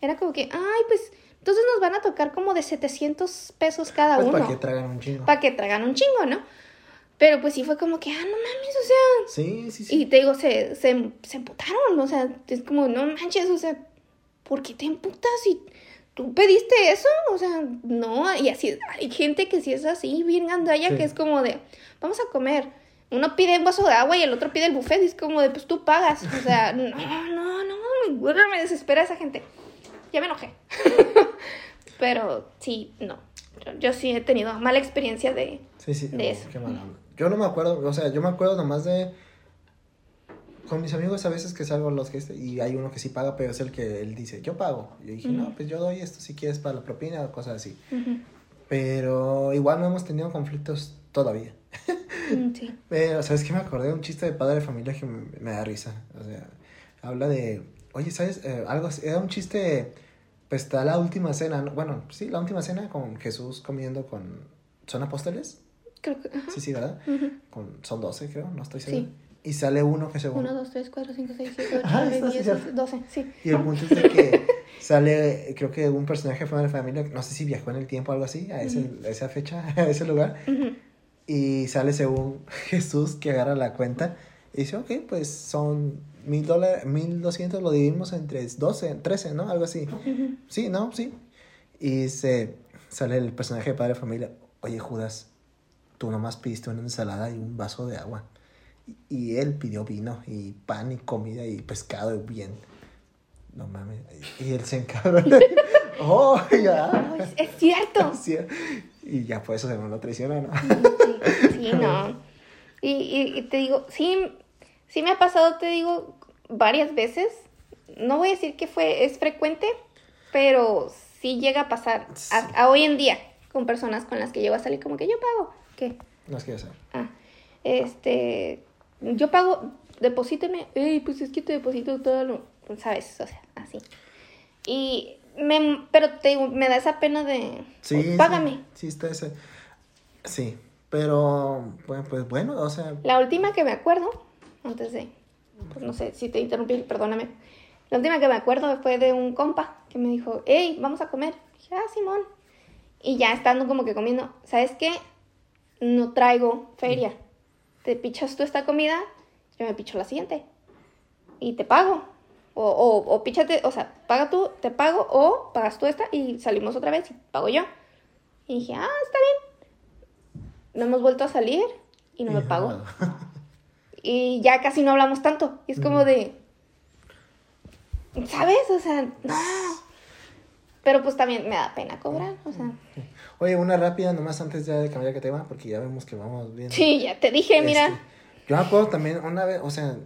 Era como que, ay, pues, entonces nos van a tocar como de 700 pesos cada Pues uno. para que tragan un chingo. Para que tragan un chingo, ¿no? Pero pues sí fue como que, ah, no mames, o sea. Sí, sí, sí. Y te digo, se, se, se emputaron, o sea, es como, no manches, o sea, ¿por qué te emputas si tú pediste eso? O sea, no, y así, hay gente que sí es así, bien gandalla, Sí. que es como de, vamos a comer. Uno pide un vaso de agua y el otro pide el buffet y es como de, pues tú pagas. O sea, no, no, no, güey, me desespera esa gente. Ya me enojé. Pero sí, no. Yo, yo sí he tenido mala experiencia de... Sí, sí. de no, eso. qué mala. Yo no me acuerdo, o sea, yo me acuerdo nomás de. Con mis amigos a veces que salgo a los que este, y hay uno que sí paga, pero es el que él dice, yo pago. Y yo dije, Ujú. no, pues yo doy esto si quieres para la propina o cosas así. Ujú. Pero igual no hemos tenido conflictos todavía. Mm, Sí. Pero, ¿sabes qué? Me acordé de un chiste de padre de familia que me, me da risa. O sea, habla de, oye, ¿sabes? Eh, algo así- era un chiste, pues está la última cena, ¿no? bueno, sí, la última cena con Jesús comiendo con, ¿son apóstoles? Creo que... ajá. Sí, sí, ¿verdad? Con, son 12, creo, no estoy Sí. seguro. Y sale uno que según... 1, 2, 3, 4, 5, 6, 7, 8, Ah, 9, está, sí, 10, cierto. 11, 12, sí. Y el punto es de que sale, creo que un personaje de Padre de familia, no sé si viajó en el tiempo o algo así, a, ese, a esa fecha, a ese lugar. Ujú. Y sale según Jesús que agarra la cuenta y dice, ok, pues son mil dólares, mil doscientos, lo dividimos entre 12, 13, ¿no? Algo así. Sí, ¿no? Sí. Y se sale el personaje de padre de familia, oye Judas, tú nomás pidiste una ensalada y un vaso de agua. Y, él pidió vino y pan y comida y pescado y bien. No mames. Y él se encabrona. oh, ya. Es cierto. Y ya por eso se me lo traiciona, ¿no? Sí, sí, no. Y, y, y te digo, sí, sí me ha pasado, te digo, varias veces. No voy a decir que fue, es frecuente, pero sí llega a pasar Sí. a, a hoy en día con personas con las que llego a salir como que yo pago. ¿Qué? No es que sé. Ah, este, yo pago, deposíteme, Ey, pues es que te deposito todo lo, ¿sabes? O sea, así. Y, me, pero te digo, me da esa pena de, Sí. "Oh, págame. Sí, sí, está ese. Sí, pero, bueno, pues bueno, o sea, La última que me acuerdo, antes de, pues no sé si te interrumpí, perdóname. La última que me acuerdo fue de un compa que me dijo, hey, vamos a comer. dije, ah, Simón. Y ya estando como que comiendo, ¿sabes qué? No traigo feria. Te pichas tú esta comida, yo me picho la siguiente. Y te pago. O, o, o píchate, o sea, paga tú, te pago, o pagas tú esta y salimos otra vez y pago yo. Y dije, ah, está bien. No hemos vuelto a salir y no me pago. Y ya casi no hablamos tanto. Y es como de. ¿Sabes? O sea, no. Pero pues también me da pena cobrar. O sea. Oye, una rápida nomás antes ya de cambiar de tema, porque ya vemos que vamos bien. Sí, ya te dije, mira. Yo me acuerdo también una vez, o sea,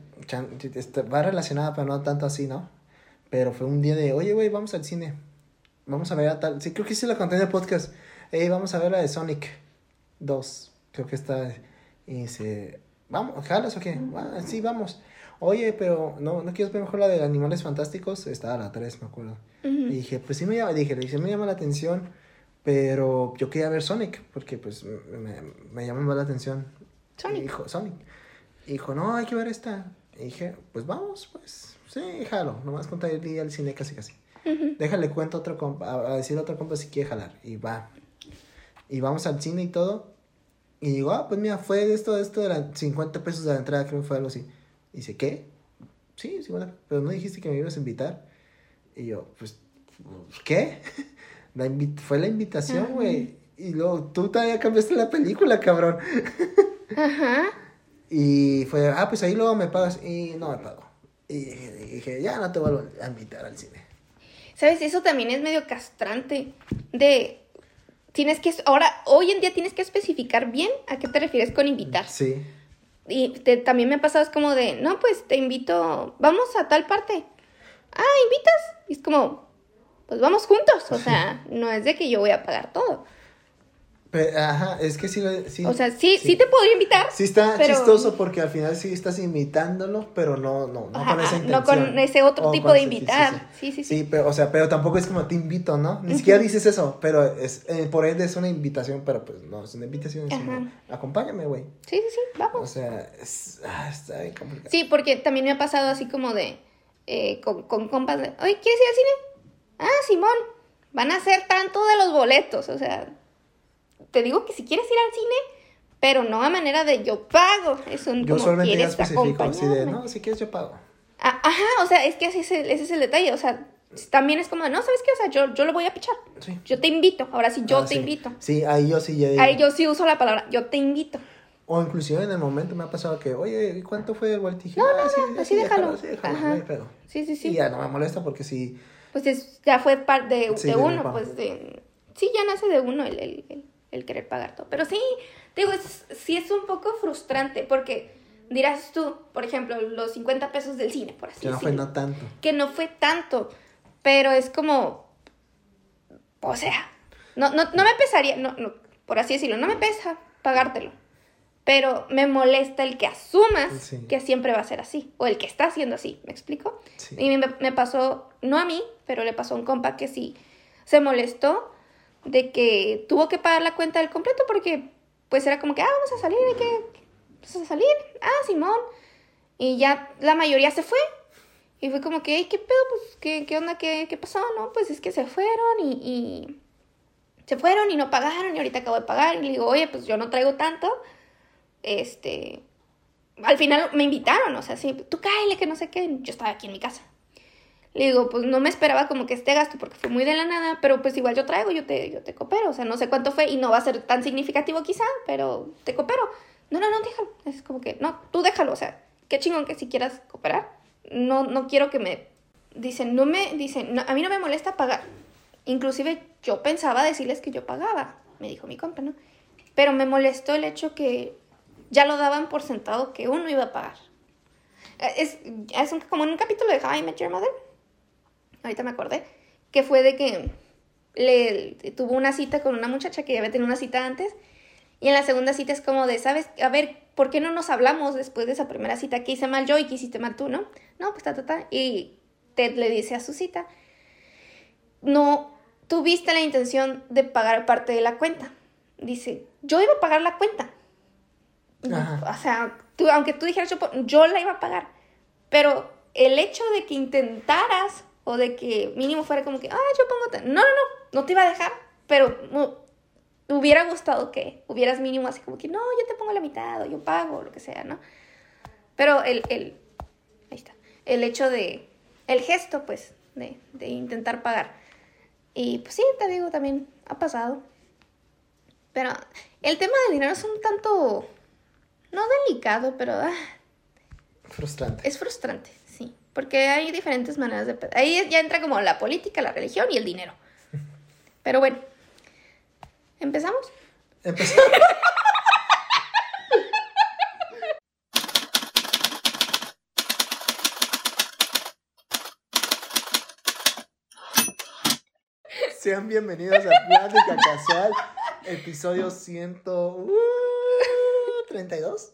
este, va relacionada, pero no tanto así, ¿no? Pero fue un día de, oye, güey, vamos al cine. Vamos a ver a tal. Sí, creo que sí la conté en el podcast. Ey, vamos a ver la de Sonic 2. Creo que está. Y dice, vamos, ¿jalas o qué? Ah, sí, vamos. Oye, pero no, ¿no quieres ver mejor la de Animales Fantásticos? Estaba la 3, me acuerdo. Y dije, pues sí me llama, dije, le dije, me llama la atención, pero yo quería ver Sonic, porque pues me, me llama más la atención. Sonic. Y dijo, Sonic. Y dijo, no, hay que ver esta. Y dije, pues vamos, pues, sí, jalo, nomás con ir al cine casi casi. Déjale cuento a otro compa, a, decir a otro compa si quiere jalar. Y va. Y vamos al cine y todo. Y digo, ah, pues mira, fue esto, esto de la 50 pesos de la entrada, creo que fue algo así. Y dice, ¿qué? Sí, 50, pero no dijiste que me ibas a invitar. Y yo, pues, ¿qué? La fue la invitación, güey. Y luego tú todavía cambiaste la película, cabrón. Ajá. Y fue, ah, pues ahí luego me pagas. Y no me pago. Y dije, ya no te vuelvo a invitar al cine. ¿Sabes? Eso también es medio castrante. De. Tienes que. Ahora, hoy en día tienes que especificar bien a qué te refieres con invitar. Sí. y te- también me ha pasado, es como de, no, pues te invito, vamos a tal parte. Ah, ¿invitas? Y es como, pues vamos juntos. O sea, no es de que yo voy a pagar todo. Pe- ajá, es que sí, sí. O sea, sí, sí, te podría invitar. Sí está pero- chistoso porque al final sí estás invitándolo, pero no, no, no Ajá, con esa no intención. con ese otro O tipo de invitar. Sí, sí, sí. Sí, pero, o sea, pero tampoco es como te invito, ¿no? Ni siquiera dices eso, pero es, eh, por ende es una invitación, pero pues no, es una invitación, es acompáñame, güey. Sí, sí, sí, O vamos. sea, es, ah, está bien complicado. Sí, porque también me ha pasado así como de, eh, con, con compas de, oye, ¿quieres ir al cine? Ah, Simón, van a ser tanto de los boletos, o sea, te digo que si quieres ir al cine, pero no a manera de yo pago, es un Yo como solamente quieres especifico así de, no, si quieres yo pago. Ah, Ajá, o sea, es que así es el- ese es el detalle, o sea, también es como no, ¿sabes qué? O sea, yo, yo lo voy a pichar, Sí. yo te invito, ahora sí, yo Ah, te sí. invito. Sí, ahí yo sí ya digo. Ahí yo sí uso la palabra, yo te invito. O inclusive en el momento me ha pasado que, oye, ¿y cuánto fue el dije, No, "Ah, no, no, sí, así déjalo. Ajá. no hay pedo". Sí, sí, sí. Y ya no me molesta porque sí, Pues es- ya fue parte de, uno, pues de... Sí, ya nace de uno el, el, el, el querer pagar todo. Pero sí, te digo, es, sí es un poco frustrante porque dirás tú, por ejemplo, los 50 pesos del cine, por así que no fue decirlo. no tanto. Que no fue tanto, pero es como... O sea, no, no, no me pesaría, no, no, por así decirlo, no me pesa pagártelo. Pero me molesta el que asumas Sí. que siempre va a ser así, o el que está haciendo así, ¿me explico? Sí. Y me, me pasó, no a mí, pero le pasó a un compa que sí se molestó de que tuvo que pagar la cuenta del completo porque pues era como que, ah, vamos a salir, hay que vamos a salir, ah, Simón. Y ya la mayoría se fue. Y fue como que, "Ey, ¿qué pedo? Pues, ¿qué, qué onda? ¿Qué, ¿Qué pasó? No, pues es que se fueron y, y se fueron y no pagaron y ahorita acabo de pagar. Y le digo, oye, pues yo no traigo tanto. Este, al final me invitaron, o sea, sí, tú cáele, que no sé qué. Yo estaba aquí en mi casa. Le digo, pues no me esperaba como que este gasto porque fue muy de la nada, pero pues igual yo traigo, yo te, yo te coopero. O sea, no sé cuánto fue y no va a ser tan significativo quizá, pero te coopero. No, no, no, déjalo. Es como que, no, tú déjalo. O sea, qué chingón que si quieras cooperar. No, no quiero que me... Dicen, no me... Dicen, no, a mí no me molesta pagar. Inclusive yo pensaba decirles que yo pagaba, me dijo mi compa, ¿no? Pero me molestó el hecho que ya lo daban por sentado que uno iba a pagar. Eh, Es, es como en un capítulo de How I Met Your Mother, ahorita me acordé, que fue de que le tuvo una cita con una muchacha que ya había tenido una cita antes, y en la segunda cita es como de, ¿sabes? A ver, ¿por qué no nos hablamos después de esa primera cita? ¿Qué hice mal yo y qué hiciste mal tú, no? No, pues ta, ta, ta. Y Ted le dice a su cita, no tuviste la intención de pagar parte de la cuenta. Dice, yo iba a pagar la cuenta. Ajá. O sea, tú, aunque tú dijeras, yo, la iba a pagar. Pero el hecho de que intentaras o de que mínimo fuera como que, ah, yo pongo... tan-". No, no, no, no te iba a dejar, pero te hubiera gustado que hubieras mínimo así como que, no, yo te pongo la mitad o yo pago o lo que sea, ¿no? Pero el, el, ahí está, el hecho de, el gesto, pues, de, de intentar pagar. Y pues sí, te digo, también ha pasado. Pero el tema del dinero es un tanto, no delicado, pero ah, Frustrante. es frustrante. Porque hay diferentes maneras de... Ahí ya entra como la política, la religión y el dinero. Pero bueno, ¿empezamos? Empezamos. Sean bienvenidos a Plática Casual, episodio 132.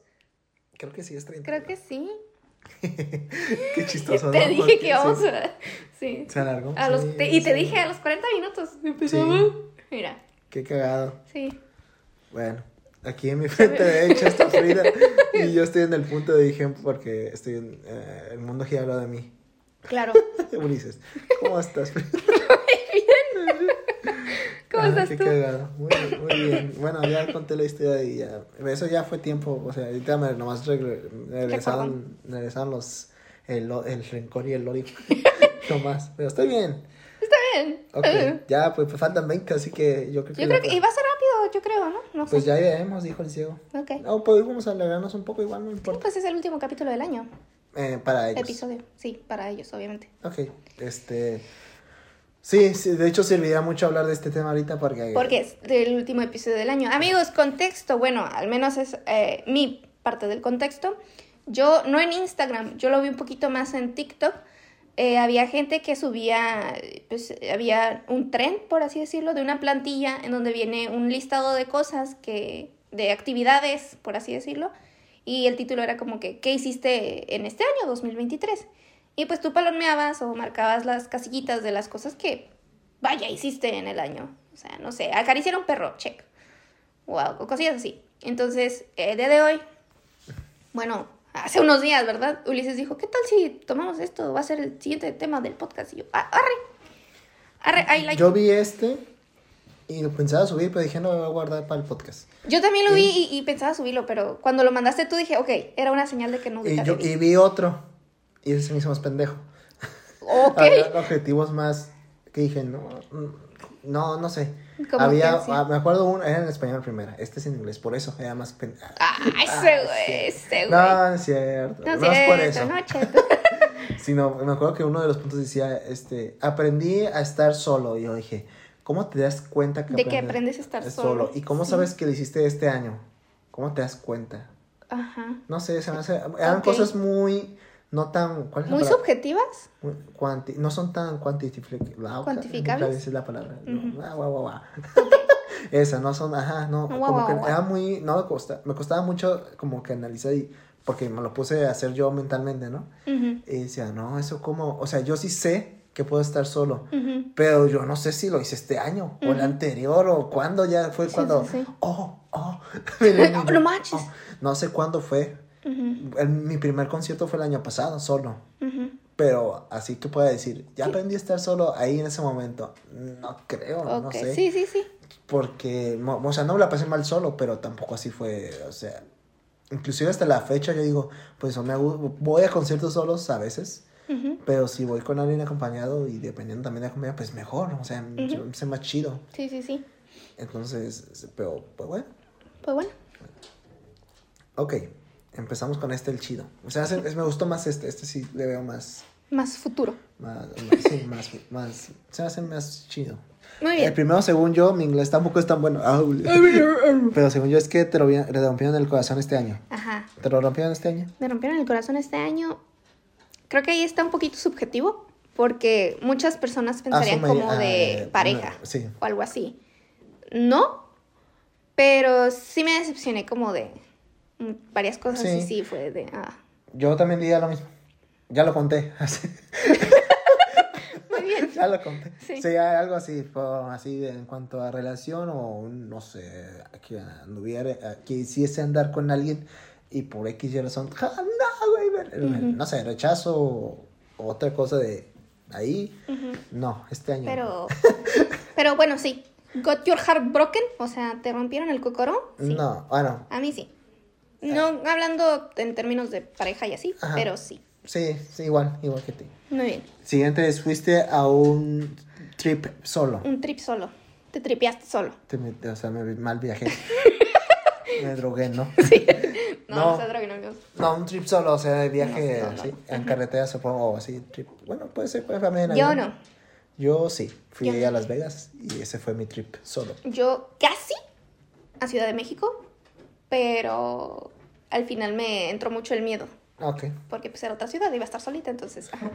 Creo que sí es 30. Creo que sí. Qué chistoso. te ¿no? dije Porque que vamos sí, a... Sí. Se alargó. A los, sí, te- y te sí. dije a los 40 minutos. Empezamos. Mira, Qué cagado. sí. Bueno, aquí en mi frente derecha está Frida y yo estoy en el punto de dije porque estoy en eh, el mundo gira de mí. Claro. Ulises, ¿cómo estás? Frida? ¿Cómo Ah, estás qué tú? cagado. Muy, bien, muy bien. Bueno, ya conté la historia y ya. Eso ya fue tiempo. O sea, ahorita me, nomás regre- regresaron, regresaron los. El, el rencor y el odio. nomás. Pero estoy bien. Está bien. Ok, ya, pues, pues faltan 20, así que yo creo que. Yo creo que iba a ser rápido, yo creo, ¿no? No sé. Pues ya veremos, dijo el ciego. Ok. No, podemos alegrarnos un poco, igual no Sí, importa. pues es el último capítulo del año. Eh, para ellos. Episodio. Sí, para ellos, obviamente. Ok, este. Sí, sí, de hecho serviría mucho hablar de este tema ahorita porque. Porque es el último episodio del año. Amigos, contexto. Bueno, al menos es eh, mi parte del contexto. Yo, no en Instagram, yo lo vi un poquito más en TikTok. Eh, había gente que subía, pues había un tren, por así decirlo, de una plantilla en donde viene un listado de cosas que, de actividades, por así decirlo, y el título era como que, ¿qué hiciste en este año 2023? Y pues tú palomeabas o marcabas las casillitas de las cosas que, vaya, hiciste en el año. O sea, no sé, acariciar a un perro, check. Wow, o cosillas así. Entonces, el día de hoy, bueno, hace unos días, ¿verdad? Ulises dijo, ¿qué tal si tomamos esto? Va a ser el siguiente tema del podcast. Y yo, ah, arre, arre, I like Yo vi este y lo pensaba subir, pero dije, no, me voy a guardar para el podcast. Yo también lo vi y, y pensaba subirlo, pero cuando lo mandaste tú dije, ok, era una señal de que no Y, yo, y vi otro y ese se me hizo más pendejo. Ok. Había objetivos más que dije, no, mm, no, no sé. Había, ah, me acuerdo uno, era en español primera, este es en inglés, por eso era más pendejo. Ah, ese güey, ese güey. No, es cierto. No, No, es por cierto, eso. no, cheto. Sino, me acuerdo que uno de los puntos decía, este, aprendí a estar solo. Y yo dije, ¿cómo te das cuenta que De que aprendes a estar solo. ¿Y cómo Sí. sabes que lo hiciste este año? ¿Cómo te das cuenta? Ajá. No sé, se me hace, eran cosas muy, no tan, ¿cuál es la Muy palabra? subjetivas. Cuanti- no son tan cuantificables. ¿Cuantificables? Esa es la palabra. Ujú. No, ah, guau, guau, guau. Esa, no son, ajá, no, como que era muy, no me costaba, me costaba mucho como que analizar y, porque me lo puse a hacer yo mentalmente, ¿no? Y decía, no, eso como, o sea, yo sí sé que puedo estar solo, pero yo no sé si lo hice este año, o el anterior, o cuándo ya fue Sí, cuando, sí, sí. oh, oh, no manches. oh, no sé cuándo fue, El- mi primer concierto fue el año pasado, solo, pero así que puedo decir, ya aprendí a estar solo ahí en ese momento, no creo, no Ok, sé, sí, sí, sí. porque, o sea, no me la pasé mal solo, pero tampoco así fue, o sea, inclusive hasta la fecha yo digo, pues me voy a conciertos solos a veces, pero si voy con alguien acompañado y dependiendo también de la comida, pues mejor, o sea, Ujú. se me hace más chido. Sí, sí, sí. Entonces, pero, pues bueno, Pues bueno. ok, empezamos con este, el chido. O sea, se- me gustó más este, este sí le veo más, Más futuro. más, más, sí, más, más, se me hace más chido. Muy El bien. primero, según yo, mi inglés tampoco es tan bueno. Ah, Pero según yo es que te rompieron el corazón este año. Ajá. ¿Te lo rompieron este año? Me rompieron el corazón este año. Creo que ahí está un poquito subjetivo. Porque muchas personas pensarían Asumiría- como ah, de pareja no, sí. o algo así. No, pero sí me decepcioné como de varias cosas Sí. y sí fue de... Ah. Yo también diría lo mismo. Ya lo conté. Muy bien. ya lo conté. Sí. Sí, algo así, fue así de- en cuanto a relación o no sé, que anduviera, que hiciese andar con alguien y por X y razón, "Ja, no, güey, Ujú. no sé, rechazo o otra cosa de ahí. No, este año. Pero, pero bueno, sí. Got your heart broken, o sea, te rompieron el cocorón. Sí. No, bueno, A mí sí. No hablando en términos de pareja y así, Ajá. pero sí. sí, sí, igual, igual que ti. Muy bien. Siguiente es, fuiste a un trip solo. Un trip solo. Te tripeaste solo. Te met- o sea, me mal viajé. me drogué, ¿no? No, No. no, se droguen, amigos. No, un trip solo, o sea, de viaje, No, no, no. sí, en carretera supongo, o así, trip. Bueno, puede ser, puede también. en Yo avión. no. Yo sí, fui Yo no. a Las Vegas y ese fue mi trip solo. Yo casi a Ciudad de México, pero al final me entró mucho el miedo. Ok. Porque pues era otra ciudad, iba a estar solita, entonces. ajá.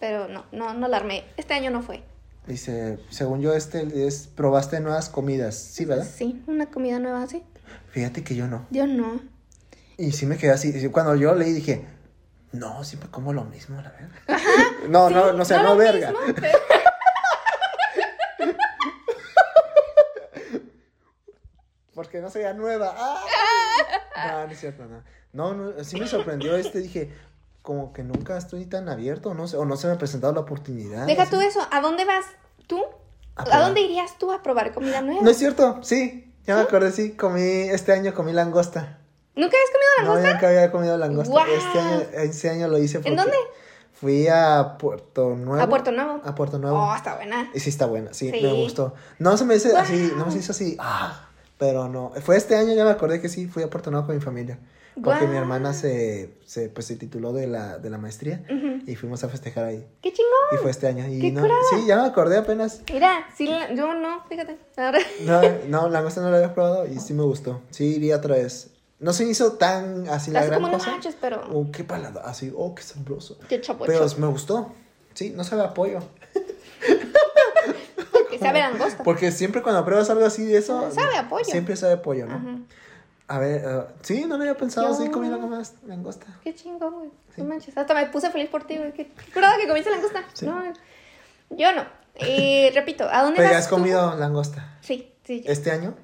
Pero no, no, no la armé. Este año no fue. Dice, según yo, este es, probaste nuevas comidas, ¿sí, verdad? Sí, una comida nueva así. Fíjate que yo no. Yo no. Y sí me quedé así, cuando yo leí dije, no, siempre como lo mismo, la verga. no, Sí, no, no sé, no, lo verga. mismo, pero- Porque no sería nueva. ¡Ah! No, no es cierto, no. No, no, sí me sorprendió este, dije, como que nunca estoy tan abierto, no sé, o no se me ha presentado la oportunidad. Deja así. tú eso. ¿A dónde vas tú? A ¿A probar. dónde irías tú a probar comida nueva? No es cierto, sí, ya me acordé, sí, comí, este año comí langosta. ¿Nunca has comido No, langosta? yo nunca había comido langosta. Este año, este año lo hice porque dónde? Fui a Puerto Nuevo. A Puerto Nuevo. A Puerto Nuevo. Oh, está buena. Y sí está buena, sí, Sí. me gustó. No se me hizo así, no me hizo así, ah, pero no. Fue este año, ya me acordé que sí, fui a Puerto Nuevo con mi familia. Porque mi Guau. hermana se, se, pues, se tituló de la, de la maestría Ujú. y fuimos a festejar ahí. ¡Qué chingón! Y fue este año. Y ¡Qué no, curada! sí, ya me acordé apenas. Mira, sí, la- yo no, fíjate. Ahora- No, no, la langosta no la había probado y sí me gustó. Sí iría otra vez. No se hizo tan así la Así gran como no cosa. manches, pero. Oh, qué palada, así, oh, qué sabroso. Qué chapo Pero me gustó. Sí, no sabe a sabe langosta. Porque siempre cuando pruebas algo así de eso. Sabe a pollo. Siempre sabe a pollo, ¿no? Ajá. A ver, eh, sí, no lo había pensado. Yo- comí langosta. langosta. Qué chingón, güey. Sí. No manches. Hasta me puse feliz por ti, güey. Qué curado que comiste langosta. Sí. No, yo no. Y repito, ¿a dónde Pero ya vas has tú? comido langosta. Sí, sí. ya. ¿Este año?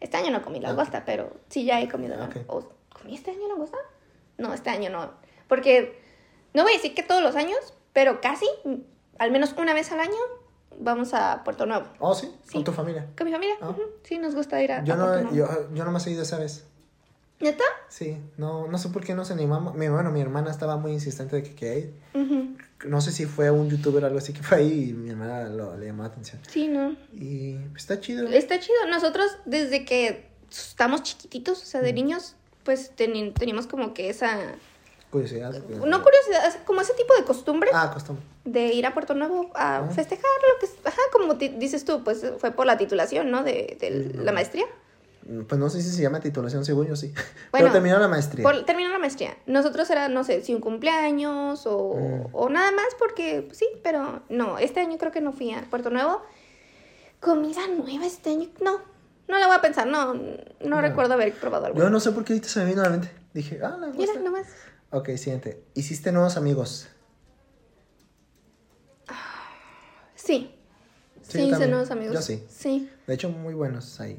Este año no comí langosta, pero sí ya he comido langosta. Ok. ¿O ¿Comí este año langosta? No, este año no. Porque no voy a decir que todos los años, pero casi, al menos una vez al año, vamos a Puerto Nuevo. Oh, sí, Sí. con tu familia. Con mi familia. Ah. Sí, nos gusta ir a, Yo a Puerto no, Nuevo. yo, yo no me he ido esa vez. ¿Neta? Sí, no, no sé por qué nos animamos. Mi, bueno, mi hermana estaba muy insistente de que quería ir. No sé si fue un youtuber o algo así que fue ahí y mi hermana lo, le llamó la atención. Sí, no. Y pues, está chido. Está chido. Nosotros, desde que estamos chiquititos, o sea, de niños, pues teníamos como que esa. Curiosidad. No curiosidad, es como ese tipo de costumbre Ah, costumbre. de ir a Puerto Nuevo a Ah. festejar lo que. Ajá, como dices tú, pues fue por la titulación, ¿no? De, la maestría. Pues no sé si se llama titulación, según yo sí. Bueno, Pero terminó la maestría. Por terminar la maestría. Nosotros era, no sé, si un cumpleaños o, Mm. o nada más, porque pues, sí, pero no, este año creo que no fui a Puerto Nuevo. Comida nueva este año, no, no la voy a pensar, no, no, No. recuerdo haber probado algo. Yo no sé por qué ahorita se me vino a la mente. Dije, ah, la Mira, nomás. Ok, siguiente. Hiciste nuevos amigos. Sí. Sí, hice también. nuevos amigos. Yo sí. Sí. De hecho, muy buenos ahí.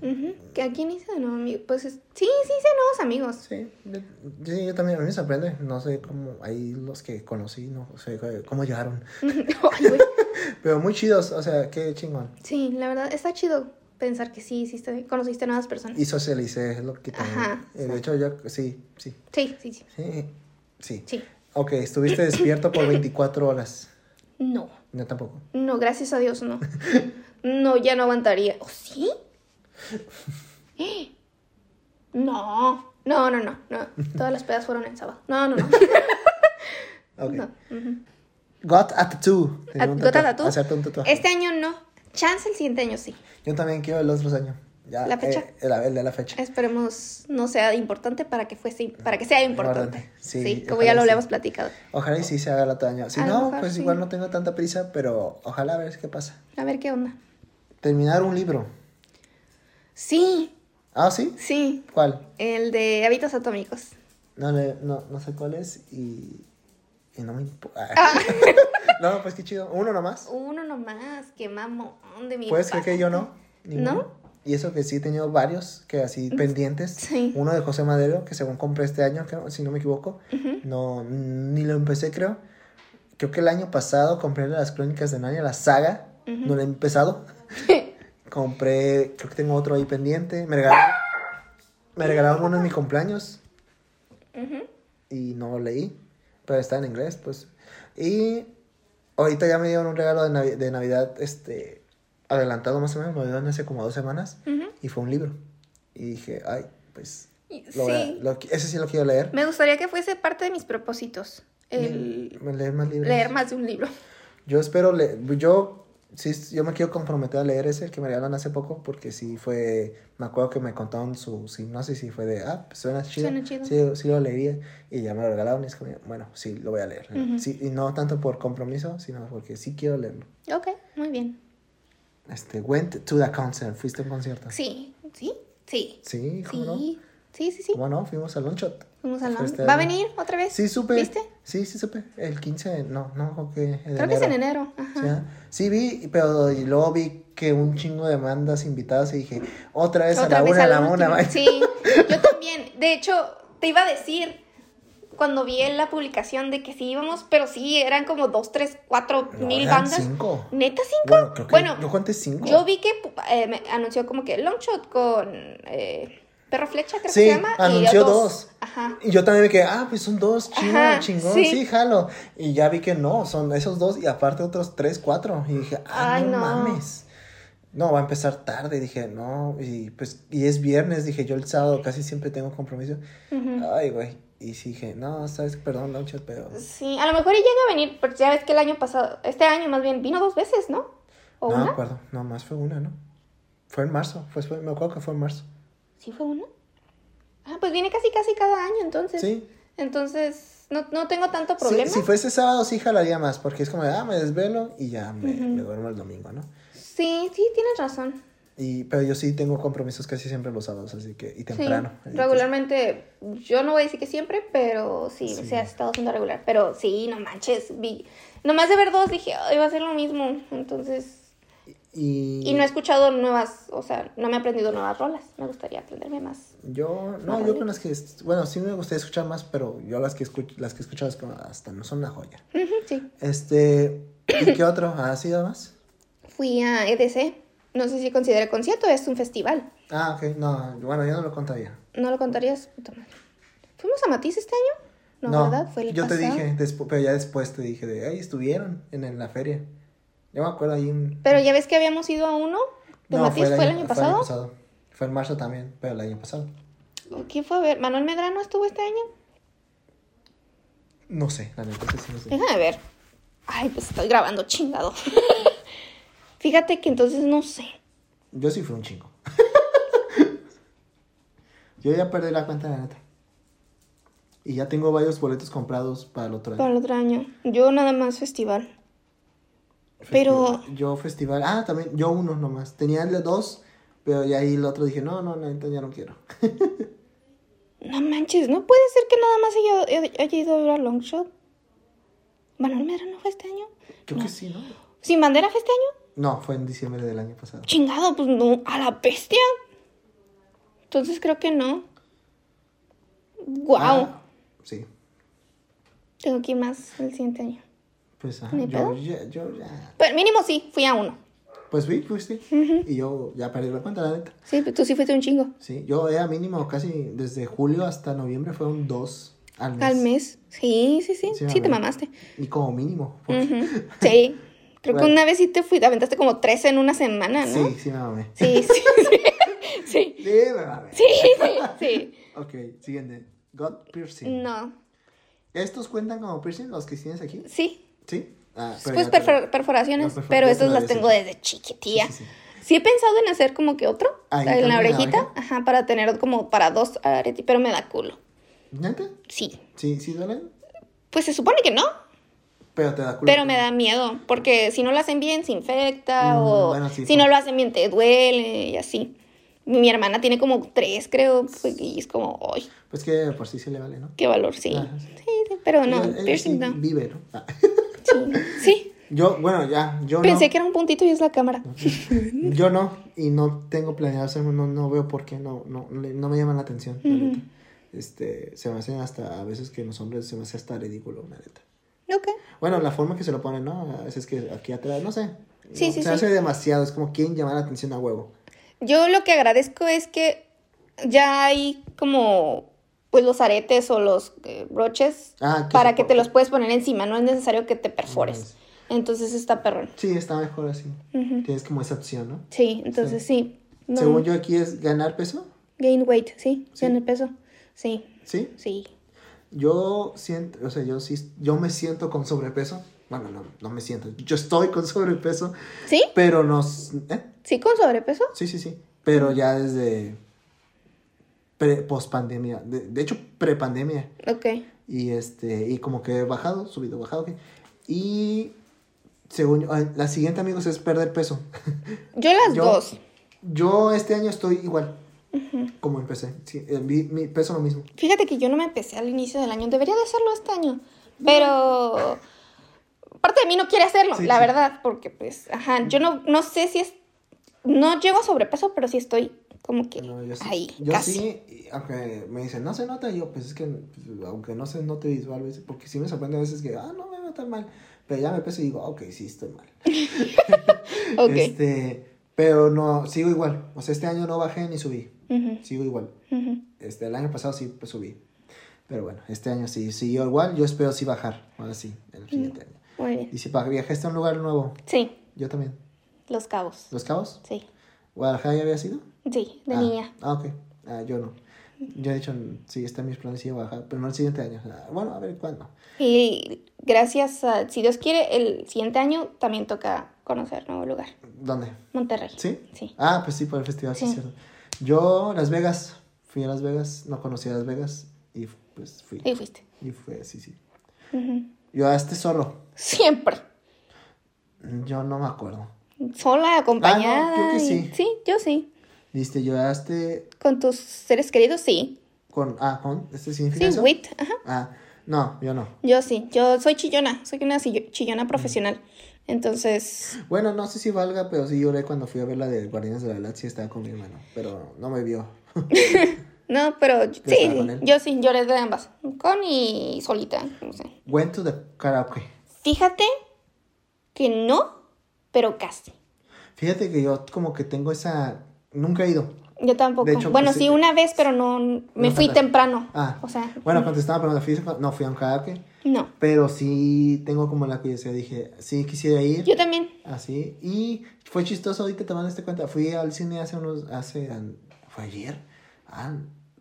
¿Que ¿A quién hice de nuevos amigos? Pues es- sí, sí hice nuevos amigos. Sí, yo, sí, yo también, a mí me sorprende. No sé cómo, ahí los que conocí, no sé cómo llegaron. Pero muy chidos, o sea, qué chingón. Sí, la verdad, está chido pensar que sí, hiciste, conociste nuevas personas. Y socialicé, es lo que también. Ajá, eh, de hecho, yo, sí, sí, Sí, sí, sí. sí, sí. Sí. Ok, estuviste despierto por 24 horas. No. No, tampoco. No, gracias a Dios, no. No, ya no aguantaría. ¿O sí? No, no, no, no, no. Todas las pedas fueron en sábado. No, no, no. Ok. no. Got a tattoo. ¿Got a tattoo? Este año no. Chance el siguiente año sí. Yo también quiero el otro año. Ya, ¿La fecha? eh, el, el de la fecha. Esperemos no sea importante para que fuese para que sea importante. Sí, Sí, como ya lo sí. habíamos platicado. Ojalá y sí se haga el otro año. Si A no, mejor pues sí. igual no tengo tanta prisa, pero ojalá a ver qué pasa. A ver qué onda. Terminar un libro. Sí, Ah, ¿sí? sí. ¿Cuál? El de hábitos atómicos. No, no, no sé cuál es y, y no me importa. Ah. no, pues qué chido. Uno nomás. Uno nomás, qué mamón de mi ¿Puedes creer que yo no? Ninguno. ¿No? Y eso que sí he tenido varios que así pendientes. Sí. Uno de José Madero, que según compré este año, creo, si no me equivoco. No, ni lo empecé, creo. Creo que el año pasado compré las crónicas de Narnia, la saga. No la he empezado. compré, creo que tengo otro ahí pendiente. Me regalaron, me regalaron uno en mi cumpleaños. Ujú. y no lo leí, pero está en inglés, pues. Y ahorita ya me dieron un regalo de, Navi- de Navidad, este, adelantado más o menos, me dieron hace como dos semanas, Ujú. y fue un libro. Y dije, ay, pues, lo voy a- Sí. lo ese sí lo quiero leer. Me gustaría que fuese parte de mis propósitos. El leer más libros. leer más de un libro. Yo espero, le yo, sí, yo me quiero comprometer a leer ese, que me regalaron hace poco, porque sí fue, me acuerdo que me contaron su sinopsis y fue de, ah, pues suena chido. Suena chido. Sí, sí lo leería, y ya me lo regalaron y es como, bueno, sí, lo voy a leer. Ujú. sí, y no tanto por compromiso, sino porque sí quiero leerlo. Ok, muy bien. Este, went to the concert, fuiste a un concierto. Sí, sí, sí. Sí, ¿cómo no? Sí, sí, sí, sí. ¿Cómo no? Fuimos al Longshot. Fuimos a la... Fue este ¿Va a venir otra vez? Sí, supe. ¿Viste? Sí, sí, supe. El 15, no, no, creo que. de Creo que es en enero. Ajá. Sí. Sí, vi, pero y luego vi que un chingo de bandas invitadas y dije, otra vez a Otra la vez una, a al la último. una. Sí, yo también. De hecho, te iba a decir cuando vi en la publicación de que sí íbamos, pero sí, eran como dos, tres, cuatro No, mil eran bandas. cinco. ¿Neta cinco? Bueno, creo que Bueno, yo conté cinco. yo vi que eh, me anunció como que Longshot con eh, Perro Flecha, creo Sí, que se llama. y anunció dos. dos. Ajá. Y yo también me quedé, ah, pues son dos, Ajá, chingón, sí. sí. jalo. Y ya vi que no, son esos dos y aparte otros tres, cuatro. Y dije, ah, Ay, no, no. mames. No, va a empezar tarde, dije, no, y pues, y es viernes, dije, yo el sábado casi siempre tengo compromiso. Ay, güey. Y sí dije, no, sabes, perdón, Longshot, pero... Sí, a lo mejor y llega a venir, porque ya ves que el año pasado, este año más bien, vino dos veces, ¿no? ¿O no me acuerdo, no, más fue una, ¿no? Fue en marzo, fue, fue- me acuerdo que fue en marzo. ¿Sí fue una? Ah, pues viene casi casi cada año, entonces. Sí. Entonces, no, no tengo tanto Sí, problema. si fuese sábado sí jalaría más, porque es como de, ah, me desvelo y ya me, me duermo el domingo, ¿no? Sí, sí, tienes razón. Y, pero yo sí tengo compromisos casi siempre los sábados, así que, y Sí, temprano. regularmente, yo no voy a decir que siempre, pero sí, Sí. se ha estado haciendo regular. Pero sí, no manches, vi, nomás de ver dos dije, "Ay, va a ser lo mismo. Entonces, Y, y no he escuchado nuevas, o sea, no me he aprendido nuevas rolas. Me gustaría aprenderme más. Yo, no, yo con las que, bueno, sí me gustaría escuchar más, pero yo las que escucho, las que he escuchado hasta no son una joya. Sí. Este, ¿y qué otro? ¿Ha sido más? Fui a EDC, no sé si considera concierto, es un festival. Ah, ok, no, bueno, yo no lo contaría. ¿No lo contarías? Puta madre. ¿Fuimos a Matiz este año? No, ¿verdad? Fue el yo te pasado. dije, despu- pero ya después te dije de, ay, estuvieron en, en la feria. Yo me acuerdo ahí en... Pero ya ves que habíamos ido a uno de No, Matiz, ¿fue el año pasado? Fue en marzo también, pero el año pasado. ¿Quién fue a ver? ¿Manuel Medrano estuvo este año? No sé, la neta, sí no sé. Déjame ver. Ay, pues estoy grabando chingado. Fíjate que entonces no sé. Yo sí fui un chingo. yo ya perdí la cuenta, la neta. Y ya tengo varios boletos comprados para el otro año. Para el otro año. Yo nada más festival. pero-. Yo festival... Ah, también, yo uno nomás. Tenía el de dos, pero ya ahí el otro dije, no, no, neta ya no quiero. No manches, no puede ser que nada más haya, haya ido a ver a Longshot. ¿Manuel Medrano fue este año? Creo que sí, ¿no? ¿Sin bandera fue este año? No, fue en diciembre del año pasado. Chingado, pues no, a la bestia. Entonces creo que no. Wow. Ah, sí. Tengo que ir más el siguiente año. Pues, ¿Ni yo, pedo? ya, yo ya... Pero mínimo sí, fui a uno. Pues fui, fuiste. Y yo ya perdí la cuenta, la neta. Sí, pero tú sí fuiste un chingo. Sí, yo era mínimo casi desde julio hasta noviembre fueron dos al mes. Al mes. Sí, sí, sí. Sí, Sí, te mamaste. Y como mínimo. porque-. Sí. Creo que Bueno. una vez sí te fui, aventaste como tres en una semana, ¿no? Sí, sí me mamé. Sí, sí, sí. Sí, Sí, me mamé. sí, sí. sí. Ok, siguiente. God piercing. No. ¿Estos cuentan como piercing los que tienes aquí? Sí. Sí. Ah, pero Pues perfor- perforaciones, No, pero estas las tengo desde chiquitilla. Sí, sí, sí. Sí he pensado en hacer como que otro Ahí en la la orejita, oreja. ajá, para tener como para dos aretes, pero me da culo. ¿Neta? Sí. Sí, sí duelen. Pues se supone que no, Pero te da culo. pero me da miedo, porque si no lo hacen bien se infecta Mm, o bueno, sí, si pues. no lo hacen bien te duele y así. Mi hermana tiene como tres, creo, pues, y es como, ¡ay, Pues que por sí se le vale, ¿no? qué valor! Sí, sí. sí, sí, pero no, piercing sí no. Vive, ¿no? Ah. Sí. Yo, bueno, ya, yo Pensé no. que era un puntito y es la cámara. Yo no, y no tengo planeado hacerlo, no, no veo por qué, no, no, no me llaman la atención, la neta. Este, se me hacen hasta, a veces que los hombres se me hace hasta ridículo, la neta. Bueno, la forma que se lo ponen, ¿no? A veces que aquí atrás, no sé. Sí, No, sí, se sí. hace demasiado, es como quieren llamar la atención a huevo. Yo lo que agradezco es que ya hay como pues los aretes o los eh, broches Ah, para que te los puedes poner encima, no es necesario que te perfores. Entonces está perrón. Sí, está mejor así. Tienes como esa opción, ¿no? Sí, entonces sí. No. Según yo aquí es ganar peso, Gain weight, sí, Sí. ganar peso. Sí, ¿sí? sí. Yo siento, o sea, yo sí, yo me siento con sobrepeso. Bueno, no, no me siento. Yo estoy con sobrepeso, ¿Sí? pero no, ¿eh? ¿Sí con sobrepeso? Sí, sí, sí. Pero ya desde pre, post pandemia. De, de hecho, pre pandemia. Ok. Y este, y como que he bajado, subido, bajado. ¿ok? Y según la siguiente, amigos, es perder peso. Yo las Yo- dos. Yo este año estoy igual. Como empecé. Sí, eh, mi, mi peso lo mismo. Fíjate que yo no me empecé al inicio del año. Debería de hacerlo este año. Pero parte de mí no quiere hacerlo, Sí, la sí. verdad. Porque pues, ajá, yo no, no sé si es... No llego a sobrepeso, pero sí estoy como que No, yo ahí, yo casi. sí, aunque me dicen, no se nota, yo, pues es que, pues, aunque no se note visual, porque sí me sorprende a veces que, ah, no me veo tan mal. Pero ya me peso y digo, ok, sí, estoy mal. Ok. Este, pero no, sigo igual. O sea, este año no bajé ni subí. Ujú, Sigo igual. ujú. Este, el año pasado sí pues, subí. Pero bueno, este año sí siguió igual. Yo espero sí bajar. Ahora sí, el siguiente año. Muy bien. Dice, para viajaste a un lugar nuevo. Sí, Yo también. Los Cabos. ¿Los Cabos? Sí, ¿Guadalajara ya había sido? sí, de ah, niña. Ah, ok. Ah, yo no. Yo he dicho, sí, está en mis planes ir a bajar, pero no el siguiente año. Ah, bueno, a ver cuándo. Y gracias a, si Dios quiere, el siguiente año también toca conocer nuevo lugar. ¿Dónde? Monterrey. ¿Sí? Sí. Ah, pues sí, por el festival, sí, Sí. cierto. Yo, Las Vegas, Fui a Las Vegas, no conocía Las Vegas y pues fui. Y fuiste. Y fue, sí, sí. Ujú. Yo a este solo. Siempre. Yo no me acuerdo. Sola, acompañada. Ah, creo que y- sí. Sí, yo sí. Viste, yo a este Con tus seres queridos, sí. con. Ah, con. ¿Este significa Sí, eso? wit. Ajá. Ah, no, yo no. Yo sí. Yo soy chillona. Soy una chillona profesional. Entonces, Bueno, no sé si valga, pero sí lloré cuando fui a ver la de Guardianes de la Galaxia. Estaba con mi hermano, pero no me vio. no, pero sí, yo sí, lloré de ambas. Con y solita, no sé. Went to the karaoke. Fíjate que no, pero casi. Fíjate que yo como que tengo esa. Nunca he ido. Yo tampoco. De hecho, bueno, pues, sí, sí. una vez, pero no me No fui temprano. Ah, O sea, Bueno, cuando estaba fui, no fui a un karaoke. No. Pero sí tengo como la curiosidad. Dije, sí quisiera ir. Yo también. Así. Y fue chistoso ahorita te este cuenta. Fui al cine hace unos. hace ¿Fue ayer? Ah,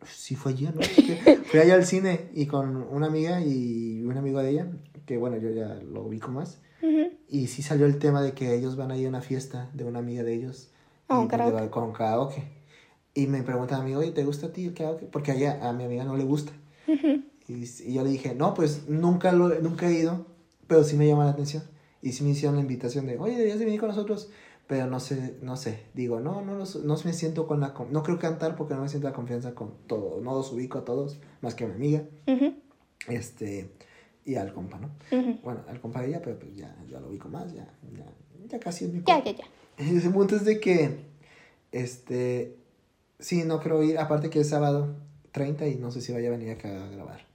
sí fue ayer, ¿no? Fui allá al cine y con una amiga y un amigo de ella. Que bueno, yo ya lo ubico más. Y sí salió el tema de que ellos van a ir a una fiesta de una amiga de ellos. A un y karaoke. Con karaoke. Y me preguntan a mí, oye, ¿te gusta a ti el karaoke? Porque a, ella, a mi amiga no le gusta. Y, y yo le dije, no, pues nunca, lo, nunca he ido, pero sí me llama la atención. Y sí me hicieron la invitación de, oye, deberías de venir con nosotros. Pero no sé, no sé. Digo, no, no, no, me siento con la... No creo cantar porque no me siento la confianza con todo. No los ubico a todos, más que a mi amiga. Este, y al compa, ¿no? Bueno, al compa de ella, pero pues ya, ya lo ubico más, ya, ya, ya casi es mi Ya, compa. ya, ya. El punto es de que, este, sí, no creo ir, aparte que es sábado 30 y no sé si vaya a venir acá a grabar.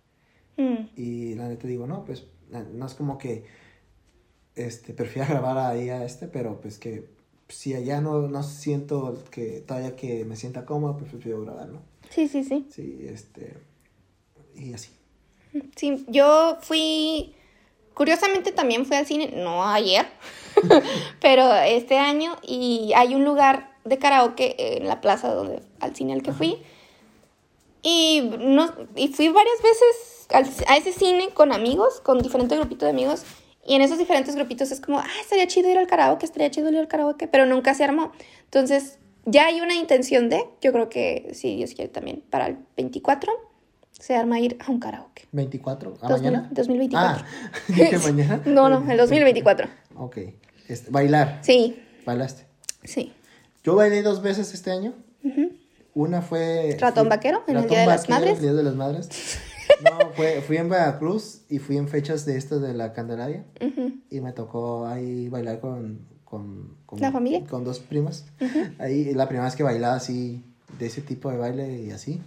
Mm. Y la neta digo, no, pues, no es como que, este, prefiera grabar ahí a este, pero pues que si allá no, no siento que todavía que me sienta cómodo, pues prefiero grabar, ¿no? Sí, sí, sí. Sí, este, y así. Sí, yo fui, curiosamente también fui al cine, no ayer, pero este año y hay un lugar de karaoke en la plaza donde al cine al que fui y no y fui varias veces a ese cine con amigos, con diferentes grupitos de amigos y en esos diferentes grupitos es como, ah, estaría chido ir al karaoke, estaría chido ir al karaoke, pero nunca se armó. Entonces, ya hay una intención de, yo creo que si Dios quiere también para el 24 se arma ir a un karaoke. 24, ¿a 2000, mañana? 2024. Ah, dije mañana. No, no, el 2024. Ok, este, bailar, Sí, bailaste. sí. Yo bailé dos veces este año. Ujú. Una fue... ¿Ratón fui- vaquero en el Ratón Día de las Madres? el Día de las Madres. No, fue, fui en Veracruz y fui en fechas de estas de la Candelaria. Y me tocó ahí bailar con... con, con ¿La familia? Con dos primas. Ahí la primera vez que bailaba así, de ese tipo de baile y así.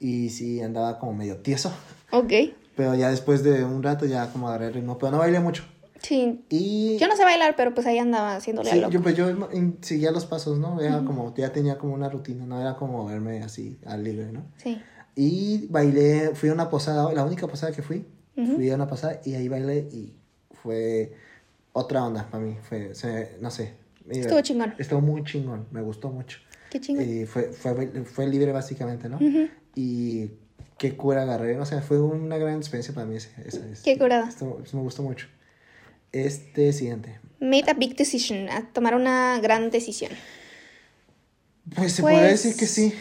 Y sí, andaba como medio tieso. Ok. Pero ya después de un rato ya como agarré el ritmo. Pero no bailé mucho. Sí. Y... Yo no sé bailar, pero pues ahí andaba haciéndole Sí, a loco. yo, pues yo seguía los pasos, ¿no? Era como, ya tenía como una rutina, no era como verme así al libre, ¿no? Sí. Y bailé, fui a una posada, la única posada que fui, fui a una posada y ahí bailé y fue otra onda para mí, fue, se- no sé. Estuvo chingón. Estuvo muy chingón, me gustó mucho. Qué chingón. Y fue, fue, fue libre básicamente, ¿no? Y qué cura agarré, o sea, fue una gran experiencia para mí ese, esa vez. Qué curada. Me gustó mucho. Este siguiente. Made a big decision, a tomar una gran decisión. Pues se Pues- podría decir que sí,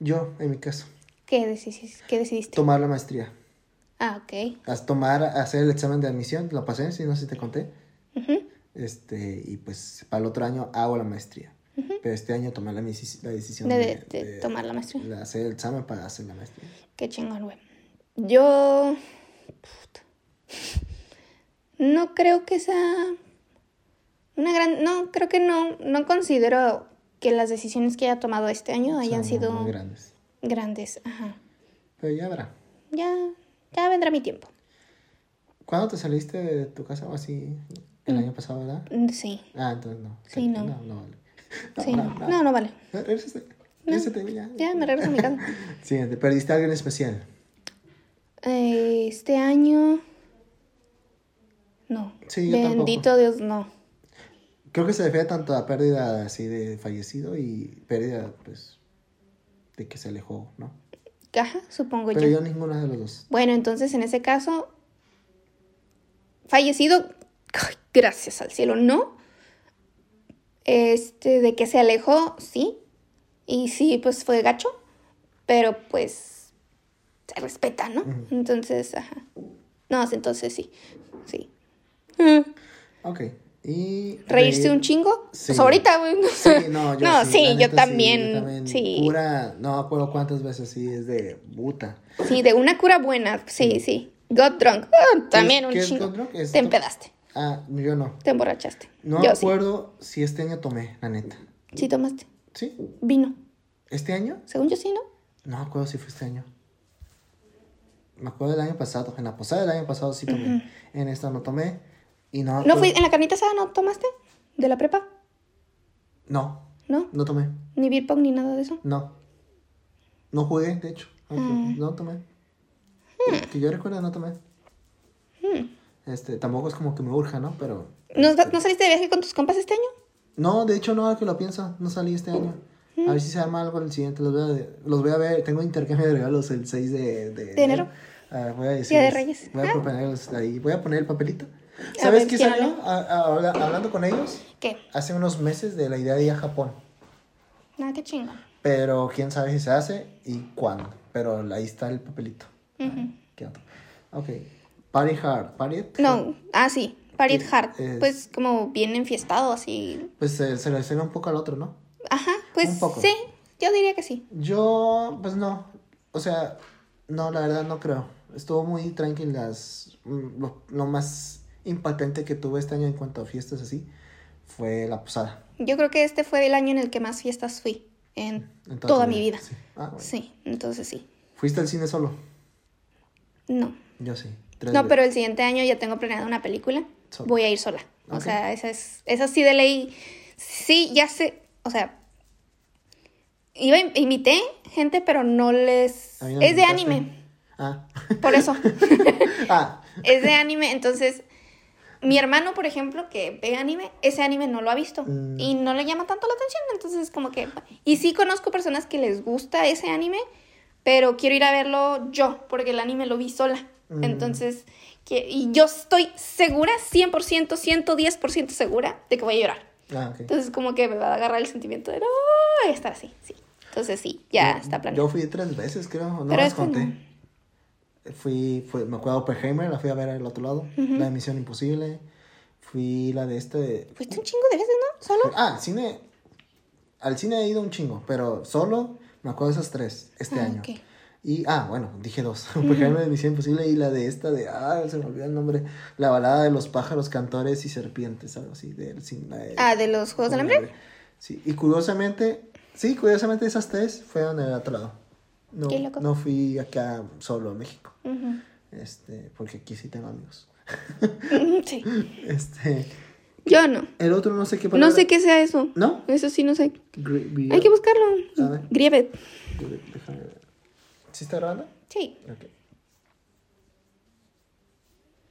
yo en mi caso. ¿Qué, decidiste? Tomar la maestría. ah, ok. Haz tomar, hacer el examen de admisión, lo pasé, si no sé si te conté. Este, y pues para el otro año hago la maestría. Pero este año tomé la, deci- la decisión De, de, de- de tomar la maestría. de hacer el examen para hacer la maestría. Qué chingón, güey. Yo. puta. No creo que sea. Una gran. No, creo que no. No considero que las decisiones que haya tomado este año hayan Son sido muy grandes. Grandes. Ajá. Pero ya verá. Ya. Ya vendrá mi tiempo. ¿Cuándo te saliste de tu casa o así? El Mm. año pasado, ¿verdad? Mm, Sí. Ah, entonces no. Sí, no. No, no vale. Sí, no. No, no vale. Regrésate. Regrésate, ya. Ya me regreso a mi casa. Siguiente, perdiste a alguien especial. Eh, este año. No. Sí, yo Bendito Dios, no. Creo que se refiere tanto a pérdida así de fallecido y pérdida, pues, de que se alejó, ¿no? Caja, supongo Pero yo. yo ninguna de los dos. Bueno, entonces en ese caso, fallecido, ay, gracias al cielo, no. Este, de que se alejó, sí. Y sí, pues fue gacho. pero pues se respeta, ¿no? Entonces, ajá. No, entonces sí, sí. Ok. Y. ¿Reírse reír- un chingo? Sí. Pues ahorita, güey. no Sí, no, yo No, sí, sí, yo también, yo también. sí. Pura, no me acuerdo cuántas veces sí es de puta. Sí, de una cura buena, sí, sí. Got drunk. Ah, también un chingo. Te empedaste, Ah, yo no. te emborrachaste. No me acuerdo si este año tomé, la neta. sí. Sí tomaste. ¿Sí? Vino. ¿Este año? Según yo sí, ¿no? No me acuerdo si fue este año. Me acuerdo del año pasado. En la posada del año pasado sí tomé. En esta no tomé. Y no. me ¿No acuerdo- fui en la carnita asada no tomaste? ¿De la prepa? No, ¿No? no tomé. Ni beer pong ni nada de eso. No. No jugué, de hecho. No, Mm. no tomé. Que yo recuerdo, no tomé. Mm. Este, tampoco es como que me urja, ¿no? Pero. ¿No, ¿No saliste de viaje con tus compas este año? No, de hecho, no, ahora que lo pienso, no salí este año. A ver si se arma algo el siguiente. Los voy a, los voy a ver. Tengo intercambio de regalos el 6 de, de, ¿De enero? Ah, voy a decirles- Día de Reyes. Voy a Ah. ahí. Voy a poner el papelito. ¿Sabes ver, qué ¿quién salió? A- a- habla- hablando con ellos, ¿Qué? hace unos meses de la idea de ir a Japón. Nada, qué chingo. Pero quién sabe si se hace y cuándo. Pero ahí está el papelito. Ujú. ¿Qué otro? Ok. Party hard. Party No, ah, sí. Party Sí, hard. es- Pues como bien enfiestado, así. Pues eh, se le suena un poco al otro, ¿no? Ajá, pues Un poco. sí. Yo diría que sí. Yo, pues no. O sea, no, la verdad no creo. Estuvo muy tranquilas. Mm, Lo, lo más impactante que tuve este año en cuanto a fiestas así fue la posada. Yo creo que este fue el año en el que más fiestas fui. En, toda mi vida. Sí. Ah, bueno. Sí, entonces sí. ¿Fuiste al cine solo? No. Yo sí. tres No, veces. pero el siguiente año ya tengo planeada una película. Voy a ir sola. O sea, esa es, esa sí de ley. Sí, ya sé. O sea, iba, invité gente, pero no les. No es de anime. Ah. Por eso. ah. es de anime. Entonces, mi hermano, por ejemplo, que ve anime, ese anime no lo ha visto. Mm. Y no le llama tanto la atención. Entonces, como que. Y sí conozco personas que les gusta ese anime, pero quiero ir a verlo yo, porque el anime lo vi sola. Mm. Entonces, que, y yo estoy segura, 100%, 110% segura de que voy a llorar. Ah. Entonces, como que me va a agarrar el sentimiento de no, y estar así, sí. Entonces, sí, ya Yo- está planeado. Yo fui tres veces, creo. No Pero las no. Fui, fue, me acuerdo Oppenheimer, la fui a ver al otro lado. La de Misión Imposible. Fui la de este. Fuiste un chingo de veces, ¿no? ¿Solo? Ah, al cine. Al cine he ido un chingo, pero solo me acuerdo de esas tres este Ah, año. ok. Y, ah, bueno, dije dos. Oppenheimer de Misión Imposible y la de esta de, ah, se me olvidó el nombre. La balada de los pájaros, cantores y serpientes, algo así. Del, cine, de- Ah, de los Juegos del Hambre. Sí, y curiosamente, sí, curiosamente esas tres fueron en el otro lado. No, Qué loco. no fui acá solo a México. Ujú. Este, porque aquí sí tengo amigos. Sí. Este, Yo no. el otro no sé qué No palabra. sé qué sea eso. ¿No? Eso sí, no sé. Gri- Hay que buscarlo. A ver. Grievet. Déjame ver. ¿Sí está grabando? Sí.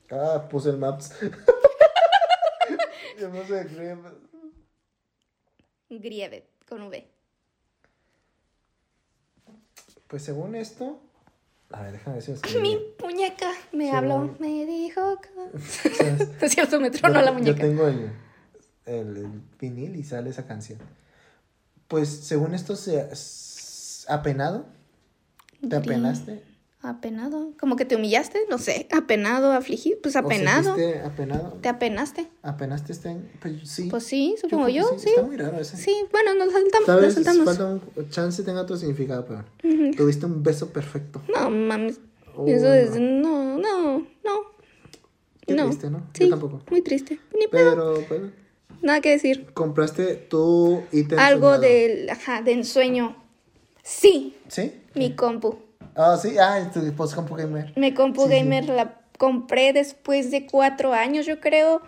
Ah, puse el Maps. Yo no sé, creo- Grievet, con V. Pues según esto. A ver, déjame lo Mi muñeca me habló, me dijo. que- ¿Sabes? Es cierto, me tronó yo, la yo muñeca. tengo el, el, el vinil y sale esa canción. Pues según esto, se, s- apenado. ¿Te apenaste? Apenado. Como que te humillaste, no sé. Apenado, afligido. Pues ¿O apenado. ¿Te apenaste? ¿Apenaste este año? Pues sí. Pues sí, supongo creo yo, que sí. Está muy raro ese. Sí, bueno, nos saltamos. Nos saltamos. falta un chance tenga otro significado, pero tuviste un beso perfecto. No, mames. Oh, Eso es. no. No, no. Qué no. triste, ¿no? Sí, Yo tampoco. Muy triste. Ni pedo. Pero, bueno, Nada que decir. compraste tu ítem Algo del, ajá, de ensueño. Sí, ¿Sí? mi compu. Ah, sí, ah, tu post compu gamer. Mi compu Sí, sí. gamer la compré después de cuatro años, yo creo.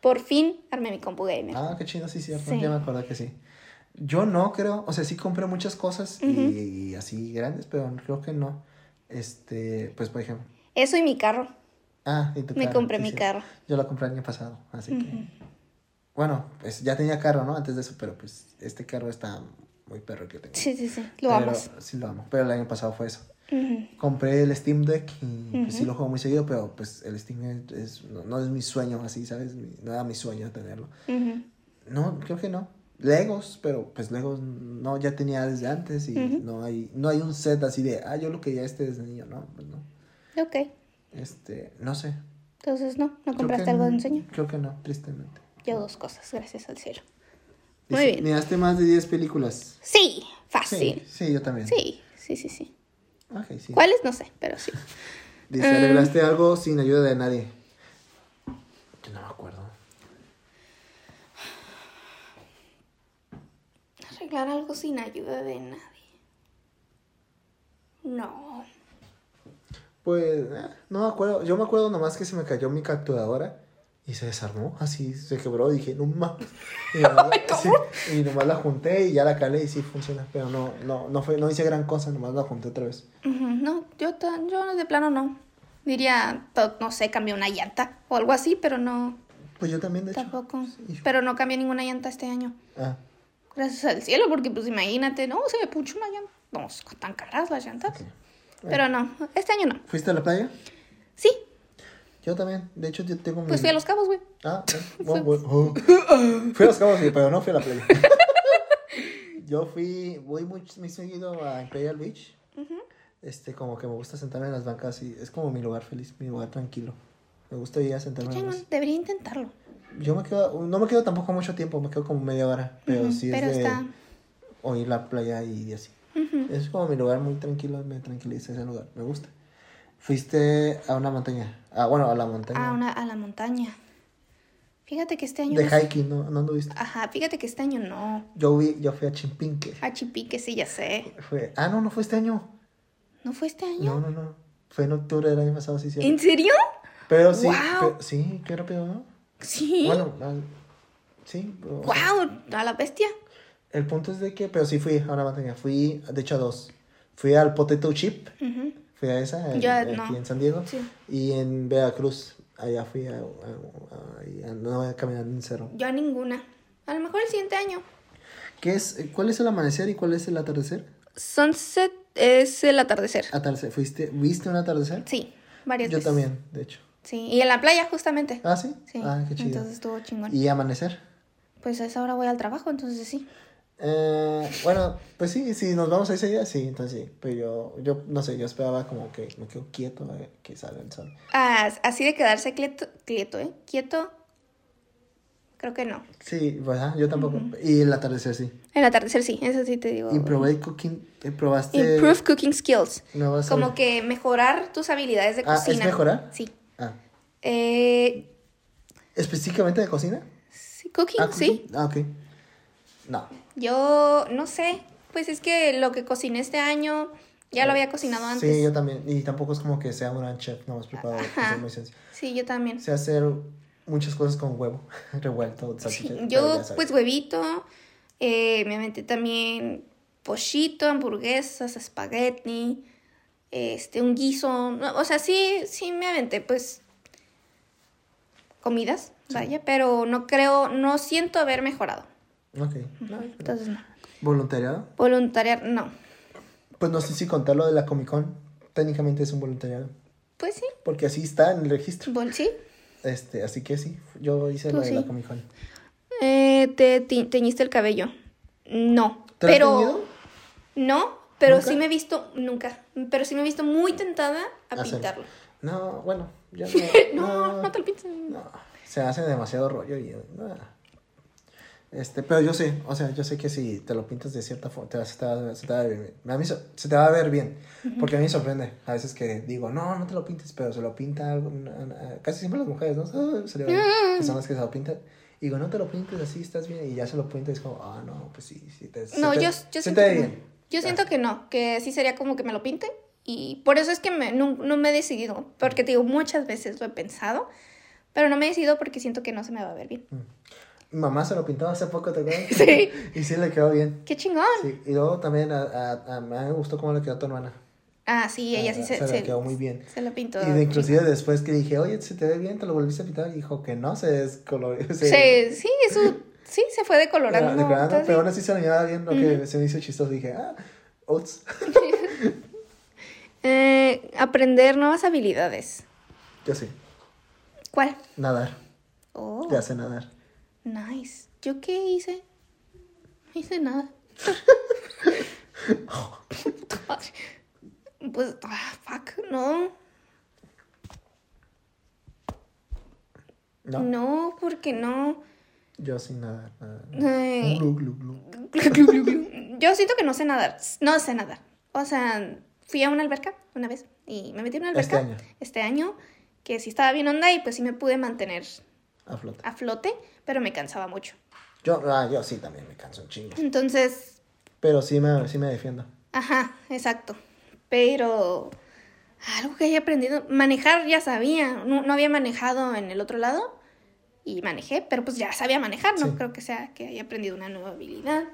Por fin armé mi compu gamer. Ah, qué chido, sí, cierto. Sí. Ya me acordé que sí. Yo no creo, o sea, sí compré muchas cosas y, y así grandes, pero creo que no. Este, pues por ejemplo. Eso y mi carro. Ah, y tu Me carro, compré mi carro. Yo lo compré el año pasado, así que. Bueno, pues ya tenía carro, ¿no? Antes de eso, pero pues este carro está muy perro que tengo. Sí, sí, sí. Lo Pero- amas. Sí, lo amo. Pero el año pasado fue eso. Compré el Steam Deck y pues, sí lo juego muy seguido, pero pues el Steam Deck es, no, no es mi sueño así, ¿sabes? Mi- no era mi sueño tenerlo. No, creo que no. Legos, pero pues Legos no, ya tenía desde antes y no hay, no hay un set así de, ah, yo lo quería este desde niño, no, pues no. Ok. Este, no sé. Entonces, no, no compraste algo de no, enseño. Creo que no, tristemente. Yo dos cosas, gracias al cielo. Muy bien. Miraste más de 10 películas. Sí, fácil. Sí, sí, yo también. Sí, sí, sí, sí. Ok, sí. ¿Cuáles? No sé, pero sí. Dice, arreglaste algo sin ayuda de nadie. Yo no me acuerdo. Arreglar algo sin ayuda de nadie. No. Pues, eh, no me acuerdo. Yo me acuerdo nomás que se me cayó mi capturadora y se desarmó. Así se quebró. Dije, no mames. Y nomás, sí, y nomás la junté y ya la calé y sí funciona. Pero no, no, no, fue, no hice gran cosa, nomás la junté otra vez. No, yo, yo de plano no. Diría, no sé, cambié una llanta o algo así, pero no, Pues yo también, de hecho. tampoco. Pero no cambié ninguna llanta este año. Ah, Gracias al cielo, porque pues imagínate, no, se me puchó una llanta. No, tan caras las llantas. Pero no, este año no. ¿Fuiste a la playa? Sí, Yo también. De hecho, yo tengo mi... pues fui a Los Cabos, güey. Ah, bueno, bueno, oh. Fui a los cabos, sí, pero no fui a la playa. Yo fui, voy muy, muy seguido a Imperial Beach. Este, como que me gusta sentarme en las bancas y es como mi lugar feliz, mi lugar tranquilo. Me gusta ir a sentarme en las... debería intentarlo. Yo me quedo, no me quedo tampoco mucho tiempo, me quedo como media hora, pero sí es pero de está. oír la playa y así. Es como mi lugar muy tranquilo, me tranquiliza ese lugar, me gusta. Fuiste a una montaña, ah, bueno, a la montaña. Ah, una, a la montaña. Fíjate que este año. de no hiking, ¿no? ¿No anduviste? Ajá, fíjate que este año no. Yo, vi, yo fui a Chimpinque. A Chipique sí, ya sé. Fue, ah, no, no fue este año. ¿No fue este año? No, no, no. Fue en octubre del año pasado, sí, sí. ¿En serio? Pero sí, ¡Wow! pero- sí, qué rápido, ¿no? Sí. Bueno, sí. pero, ¡Wow! A la bestia. el punto es de que, pero sí fui a una montaña, fui, de hecho a dos. Fui al Potato Chip, Ujú. Fui a esa, en- Yo, aquí no. en San Diego. Sí. Y en Veracruz, allá fui a, a, a- ahí andaba caminando en cerro. Yo a ninguna. A lo mejor el siguiente año. ¿Qué es, ¿Cuál es el amanecer y cuál es el atardecer? Sunset es el atardecer. Atardecer, ¿fuiste, ¿viste un atardecer? Sí, varias Yo veces. también, de hecho. Sí, y en la playa justamente. Ah, ¿sí? Sí. Ah, qué chido. Entonces estuvo chingón. ¿Y amanecer? Pues a esa hora voy al trabajo, entonces sí. Eh, bueno, pues sí, si nos vamos a ese día, sí, entonces sí. Pero yo, yo no sé, yo esperaba como que me quedo quieto a ver que salga el sol. Ah, así de quedarse quieto, quieto, ¿eh? Quieto. Creo que no. Sí, ¿verdad? Yo tampoco. Y el atardecer, sí. El atardecer sí, eso sí te digo. Probé cooking, eh, probaste Improve cooking skills. nuevas... Como que mejorar tus habilidades de Ah, ¿es cocina. mejorar? Sí. Ah, Eh, ¿específicamente de cocina? sí, cooking, Ah, sí. cooking. Ah, ok. No. Yo no sé. Pues es que lo que cociné este año ya lo había cocinado antes. Sí, yo también. Y tampoco es como que sea un gran chef, no, es preparado. Muy sencillo. Sí, yo también. Sé hacer muchas cosas con huevo revuelto, Sí, yo, pues huevito, eh, me aventé también pochito, hamburguesas, espagueti, este, un guiso, no, o sea, sí, sí me aventé, pues, comidas, vaya, pero no creo, no siento haber mejorado. Ok. No, Entonces, no. ¿Voluntariado? Voluntariar, no. Pues no sé si contar lo de la Comic Con. Técnicamente es un voluntariado. Pues sí, Porque así está en el registro. vol- sí. Este, así que sí. Yo hice lo de la. Comic Con. Eh, te teñiste el cabello. No, ¿Te lo has pero... teñido? No, pero ¿Nunca? sí me he visto, nunca, pero sí me he visto muy tentada a Hacer. pintarlo. No, bueno, ya no. No, no te lo pintes. no, se hace demasiado rollo y no. Este, pero yo sé, o sea, yo sé que si te lo pintas de cierta forma, te, va- se, te va, se te va a ver bien. A mí so- se te va a ver bien, porque a mí me sorprende. A veces que digo, no, no te lo pintes, pero se lo pinta algo, casi siempre las mujeres, ¿no? Ah, se le ven, que son las que se lo pintan. Y digo, no te lo pintes así, estás bien. Y ya se lo pintas y es como, ah, no, pues sí, sí. Te, se No, te- yo, yo se siento te que no. bien. Yo Ya. siento que no, que sí sería como que me lo pinte. Y por eso es que me- no, no me he decidido. Porque te digo, muchas veces lo he pensado. Pero no me he decidido porque siento que no se me va a ver bien. Mi mamá se lo pintó hace poco, ¿te acuerdas? Sí. y sí le quedó bien. ¡Qué chingón! Sí, y luego también a, a, a mí me gustó cómo le quedó a tu hermana. Ah, sí, ella sí Ah, se, se le se- quedó muy bien. Se lo pintó. Y de, inclusive después que dije, oye, se te ve bien, te lo volviste a pintar, y dijo que no, se descoloró. Se, Se- sí, eso, sí, se fue decolorando. decolorando, entonces- pero aún así se le miraba bien, lo que se me hizo chistoso. Dije, ah, oats. Eh, aprender nuevas habilidades. Yo sí, ¿Cuál? nadar, Oh, ya sé nadar. Nice. ¿Yo qué hice? No hice nada. Pues, ah, fuck, no. No, No, porque no. yo sin nadar. nada. Glu. Yo siento que no sé nadar. No sé nadar. O sea, fui a una alberca una vez y me metí en una Este alberca. año. Este año, que sí estaba bien onda y pues sí me pude mantener A flote. a flote, pero me cansaba mucho. Yo, ah, yo sí también me canso un chingo. Entonces, Pero sí me, sí me defiendo. ajá, exacto. Pero algo que haya aprendido, manejar ya sabía, no, no había manejado en el otro lado y manejé, pero pues ya sabía manejar, no Sí. creo que sea que haya aprendido una nueva habilidad.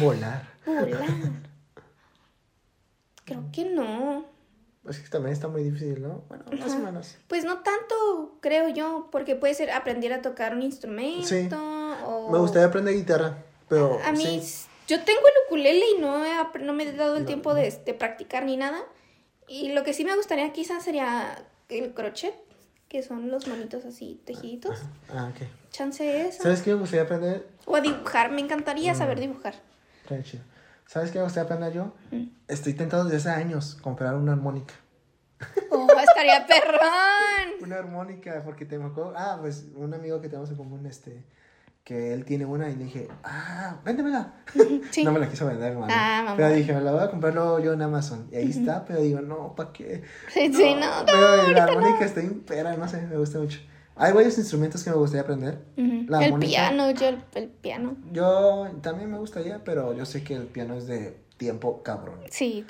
Volar. Volar. Creo que no. Es que también está muy difícil, ¿no? Bueno, más o menos. Pues no tanto, creo yo, porque puede ser aprender a tocar un instrumento Sí. o... Me gustaría aprender guitarra, pero A mí, sí. yo tengo el ukulele y no, he no me he dado el No, tiempo no. de, de practicar ni nada. Y lo que sí me gustaría quizás sería el crochet, que son los monitos así tejiditos. Ah, ok. Chance eso. ¿Sabes qué me gustaría aprender? O a dibujar, me encantaría saber Mm. dibujar. Chido. ¿Sabes qué me gustaría aprender yo? Mm. Estoy intentando desde hace años comprar una armónica. Oh, estaría perrón. Una armónica, porque te me acuerdo. Ah, pues un amigo que tenemos en común, este. Que él tiene una y le dije, ah, véndemela. Sí. No me la quiso vender, mamá. Ah. Pero dije, me la voy a comprar luego yo en Amazon. Y ahí está, pero digo, no, ¿para qué? Sí, sí, no, no, Pero la ahorita armónica no. está impera, no sé, me gusta mucho. Hay varios instrumentos que me gustaría aprender. La El armónica. piano, yo el, el piano. Yo también me gustaría, pero yo sé que el piano es de tiempo cabrón. Sí,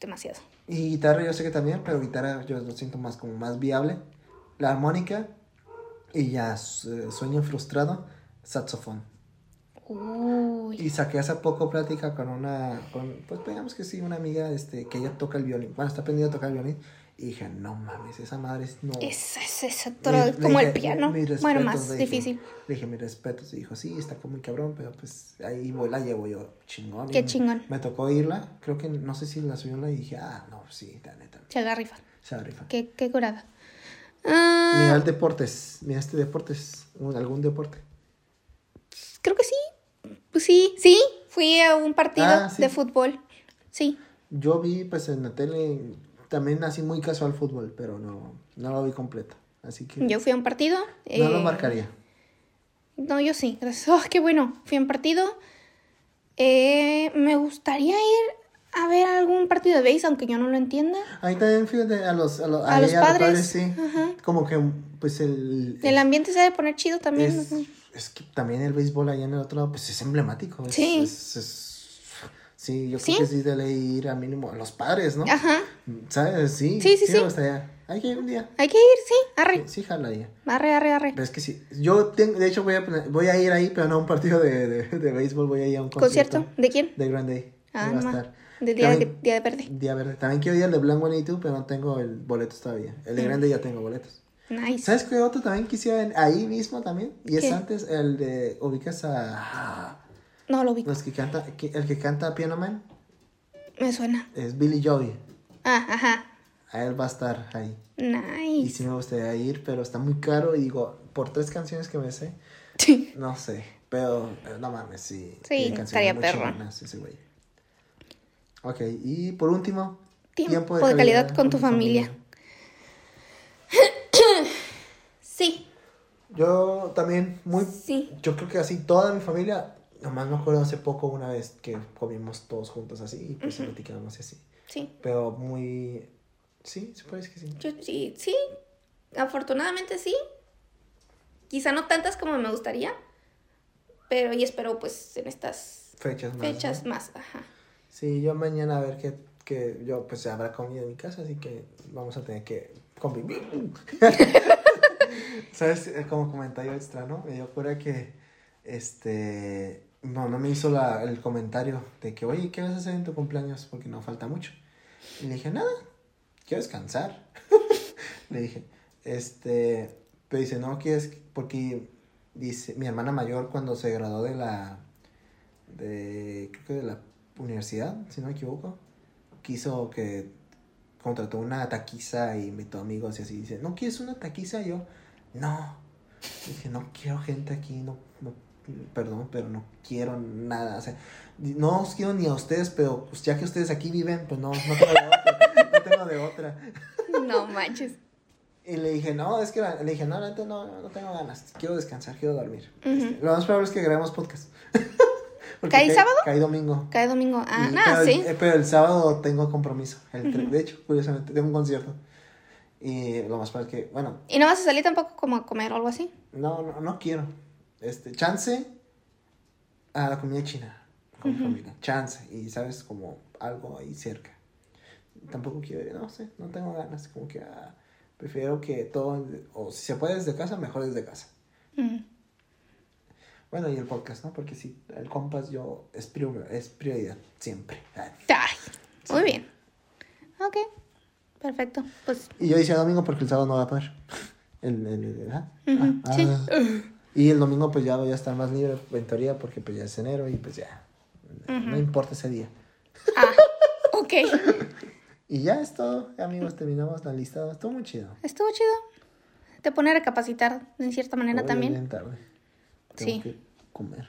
demasiado. Y guitarra yo sé que también, pero guitarra yo lo siento más como más viable. La armónica y ya sueño frustrado, saxofón. Uy. Y saqué hace poco plática con una, con, pues digamos que sí, una amiga este, que ella toca el violín. Bueno, está aprendiendo a tocar el violín. Y dije, no mames, esa madre es no. Es, es, es otro, le como el piano. "Mi- mis Bueno, respetos", más dije. difícil. Le dije, mis respetos. Y dijo, sí, está como muy cabrón, pero pues ahí voy, la llevo yo chingón. Qué chingón. Me tocó irla. Creo que no sé si la subió y dije, ah, no, sí, la neta. Se la rifa. Se la rifa. Qué, qué curada. Ah, Mira el deportes. Mira este deportes. ¿Algún deporte? creo que sí. Pues sí, sí. Fui a un partido Ah, sí. de fútbol. Sí. Yo vi pues en la tele también así muy casual fútbol, pero no, no lo vi completo. Así que Yo fui a un partido. no lo eh, marcaría. No, yo sí. Gracias. Oh, qué bueno. Fui a un partido. Eh, me gustaría ir a ver algún partido de base, aunque yo no lo entienda. Ahí también fíjate a los, a, los- A ahí los padres, sí. ajá. Como que pues el... El ambiente se debe poner chido también. es, es que también el béisbol allá en el otro lado pues es emblemático. es- Sí. es- es- sí, yo Sí. creo que sí debe ir a mínimo a los padres, ¿no? Ajá. ¿Sabes? Sí, Sí, sí, sí. gustaría. Hay que ir un día. Hay que ir, sí. Arre. Sí, sí jalaría. Arre, arre, arre. Pero es que sí, yo tengo, de hecho voy a, voy a ir ahí, pero no a un partido de, de, de béisbol, voy a ir a un concierto. ¿Concierto? ¿De quién? De Grand Day. Ah, Ahí va a ma. estar. Día de, día de verde. Día verde. También quiero ir al de Blank 182, pero no tengo el boletos todavía. El de Mm. Grande ya tengo boletos. Nice. ¿Sabes qué otro también quisiera ahí mismo también? Y es antes el de ubicas a No lo vi. los que canta el que canta Piano Man Me suena. es Billy Joey. Ah, ajá. A él va a estar ahí. Y Nice. sí me gustaría ir, pero está muy caro y digo, por tres canciones que me sé, Sí. no sé, pero eh, no mames, sí. Sí, estaría perro. ese güey. Ok, y por último, Tiempo de calidad con tu familia. Sí. Yo también, muy. Sí. Yo creo que así, toda mi familia. Nomás me acuerdo hace poco una vez que comimos todos juntos así y pues platicábamos así. Sí. Pero muy. Sí, se parece que sí. Yo sí, sí. Afortunadamente sí. Quizá no tantas como me gustaría. Pero y espero pues en estas Fechas más. fechas ¿no? más. Ajá. Sí, yo mañana a ver que, que yo pues habrá comida en mi casa, así que vamos a tener que convivir. ¿Sabes? Eh, Como comentario extra, ¿no? Me dio cura que este mi mamá me hizo la, el comentario de que, oye, ¿qué vas a hacer en tu cumpleaños? Porque no falta mucho. Y le dije, nada, quiero descansar. le dije, este, pero dice, no, quieres, porque dice, mi hermana mayor cuando se graduó de la, de, creo que de la universidad, si no me equivoco, quiso que contrató una taquiza y invitó amigos y así. Dice, ¿no quieres una taquiza? Y yo, no. Dije, no quiero gente aquí, no, no, perdón, pero no quiero nada. O sea, no os quiero ni a ustedes, pero pues ya que ustedes aquí viven, pues no, no tengo de otra. no tengo de otra. No manches. Y le dije, no, es que la- le dije, no, neta no, no tengo ganas. Quiero descansar, quiero dormir. Este, lo más probable es que grabemos podcast. ¿Cae sábado? Cae domingo. Cada domingo. Ah, nada, sí. el, pero el sábado tengo compromiso. El De hecho, curiosamente, tengo un concierto. Y lo más probable es que, bueno, ¿Y no vas a salir tampoco como a comer o algo así? no, no, no quiero. Este, chance a la comida china con mi familia. Chance. Y sabes, como algo ahí cerca. Tampoco quiero, no sé, no tengo ganas. Como que ah, prefiero que todo, o si se puede desde casa, mejor desde casa. Bueno, y el podcast, ¿no? Porque sí, el compas yo es, prior- es prioridad, siempre. Muy bien. Ok, perfecto. Pues Y yo decía domingo porque el sábado no va a poder. El, el, el- ¿ah? Ah, sí. Y el domingo pues ya voy a estar más libre en teoría porque pues ya es enero y pues ya. No importa ese día. Ah, ok. Y ya es todo, amigos, terminamos la lista. Estuvo muy chido. Estuvo chido. Te pone a recapacitar en cierta manera Voy también. bien tarde. Tengo Sí. que comer.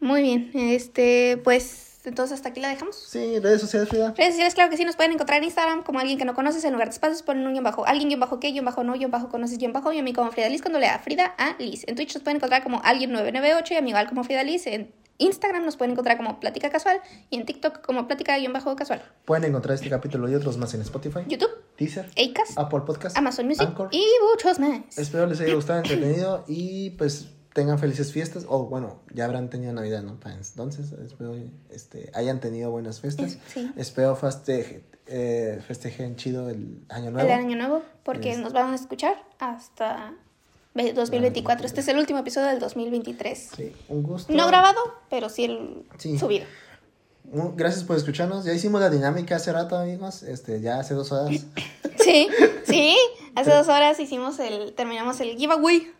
Muy bien. Este, pues, entonces hasta aquí la dejamos. Sí, redes sociales, Frida. Redes sociales, claro que sí, nos pueden encontrar en Instagram como alguien que no conoces, en lugar de espacios ponen un guion bajo, alguien guion bajo qué, guion bajo no, guion bajo conoces, guion bajo, y a mí como Frida Liz cuando lea Frida a Liz. En Twitch nos pueden encontrar como alguien 998 y a mí igual como Frida Liz. En Instagram nos pueden encontrar como Plática Casual y en TikTok como Plática guion bajo casual. Pueden encontrar este capítulo y otros más en Spotify, YouTube, Deezer, Acast, Apple Podcast, Amazon Music Anchor. y muchos más. Espero les haya gustado, entretenido y pues tengan felices fiestas. O bueno, ya habrán tenido Navidad, ¿no? Entonces, espero este, hayan tenido buenas fiestas. Sí. Espero festeje, eh, festejen chido el año nuevo. El año nuevo, porque Es- nos van a escuchar hasta ve- 2024. Este es el último episodio del 2023. Sí, un gusto. No grabado, pero sí el Sí. subido. Gracias por escucharnos. Ya hicimos la dinámica hace rato, amigos. Este, ya hace dos horas. Sí, sí. Hace dos horas hicimos el, terminamos el giveaway.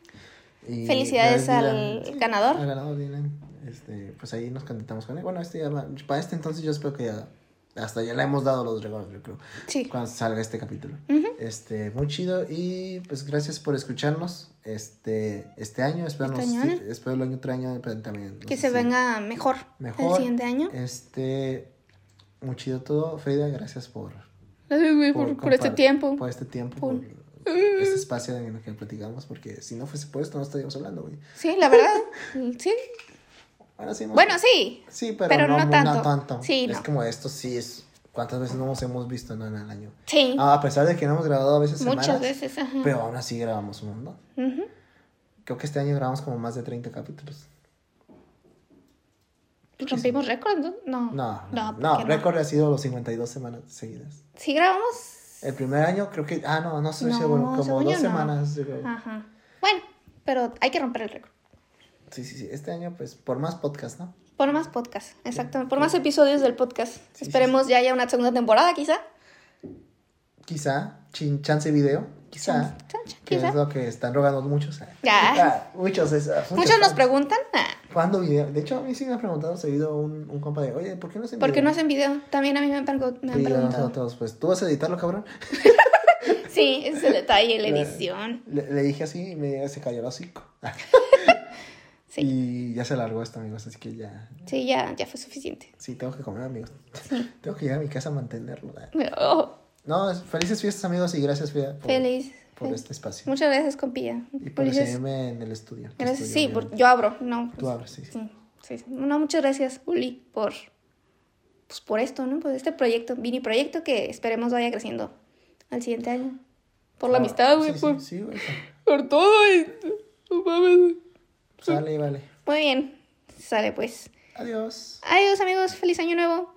Y Felicidades gracias, al Dylan. ganador. Al ganador, Dylan. Este, pues ahí nos contactamos con él. Bueno, este ya va- para este entonces yo espero que ya hasta ya le hemos dado los regalos, yo creo. Sí. Cuando salga este capítulo. Este, muy chido y pues gracias por escucharnos este este año, espero, Este año, sí, espero el año otro año también. no Que se si- venga mejor, mejor el siguiente año. Este, muy chido todo. Frida, gracias por güey, por, por este tiempo. Por este tiempo, por este espacio en el que platicamos, porque si no fuese por esto no estaríamos hablando, güey. Sí, la verdad. Sí. Bueno, sí, Bueno, sí. sí, pero, pero no, no tanto. tanto. Sí, es no. como esto sí es. ¿Cuántas veces no nos hemos visto no, en el año? Sí. Ah, a pesar de que no hemos grabado a veces Muchas semanas, veces. Ajá. pero aún así grabamos un montón. Ujú. Creo que este año grabamos como más de 30 capítulos. Rompimos récord, ¿no? No. No, no, ¿por no, récord ha sido los 52 semanas seguidas. Sí grabamos. El primer año creo que, ah, no, no estoy No, seguro, como según dos yo semanas. creo. Ajá. Bueno, pero hay que romper el récord. Sí, sí, sí, este año pues por más podcast, ¿no? Por más podcast, exactamente. Por más episodios del podcast. sí, Esperemos ya haya una segunda temporada, quizá. Quizá, chin, chance video, quizá, Chance, que quizá. es lo que están rogando muchos. ah. Ya. Ah, muchos, es- Muchos nos fans. preguntan, ah, ¿Cuándo video? De hecho, a mí sí me ha preguntado seguido un, un compa de, oye, ¿por qué no hacen ¿por qué video? no hacen video? También a mí me han, me han Y preguntado. nosotros, pues, ¿tú vas a editarlo, cabrón? Sí, ese es el detalle, la edición. Le, le dije así y me, se cayó el hocico. Sí. Y ya se largó esto, amigos, así que ya, Sí, ya, ya fue suficiente. sí, tengo que comer, amigos. Sí. Tengo que llegar a mi casa a mantenerlo. Oh, No, es- felices fiestas, amigos, y gracias, Frida, por, feliz. Por Sí. este espacio. Muchas gracias, compilla. Y por recibirme en el estudio. Gracias, sí, yo, por- obviamente. yo abro, no. Tú pues, abres, sí. sí. Sí. No, muchas gracias, Uli, por, pues, por esto, ¿no? Por este proyecto, mini proyecto que esperemos vaya creciendo al siguiente año. Por la Ah, amistad, güey, Sí, por, sí, güey. por todo. y- no mames. Sale, vale. Muy bien, sale pues. Adiós. Adiós amigos, feliz año nuevo.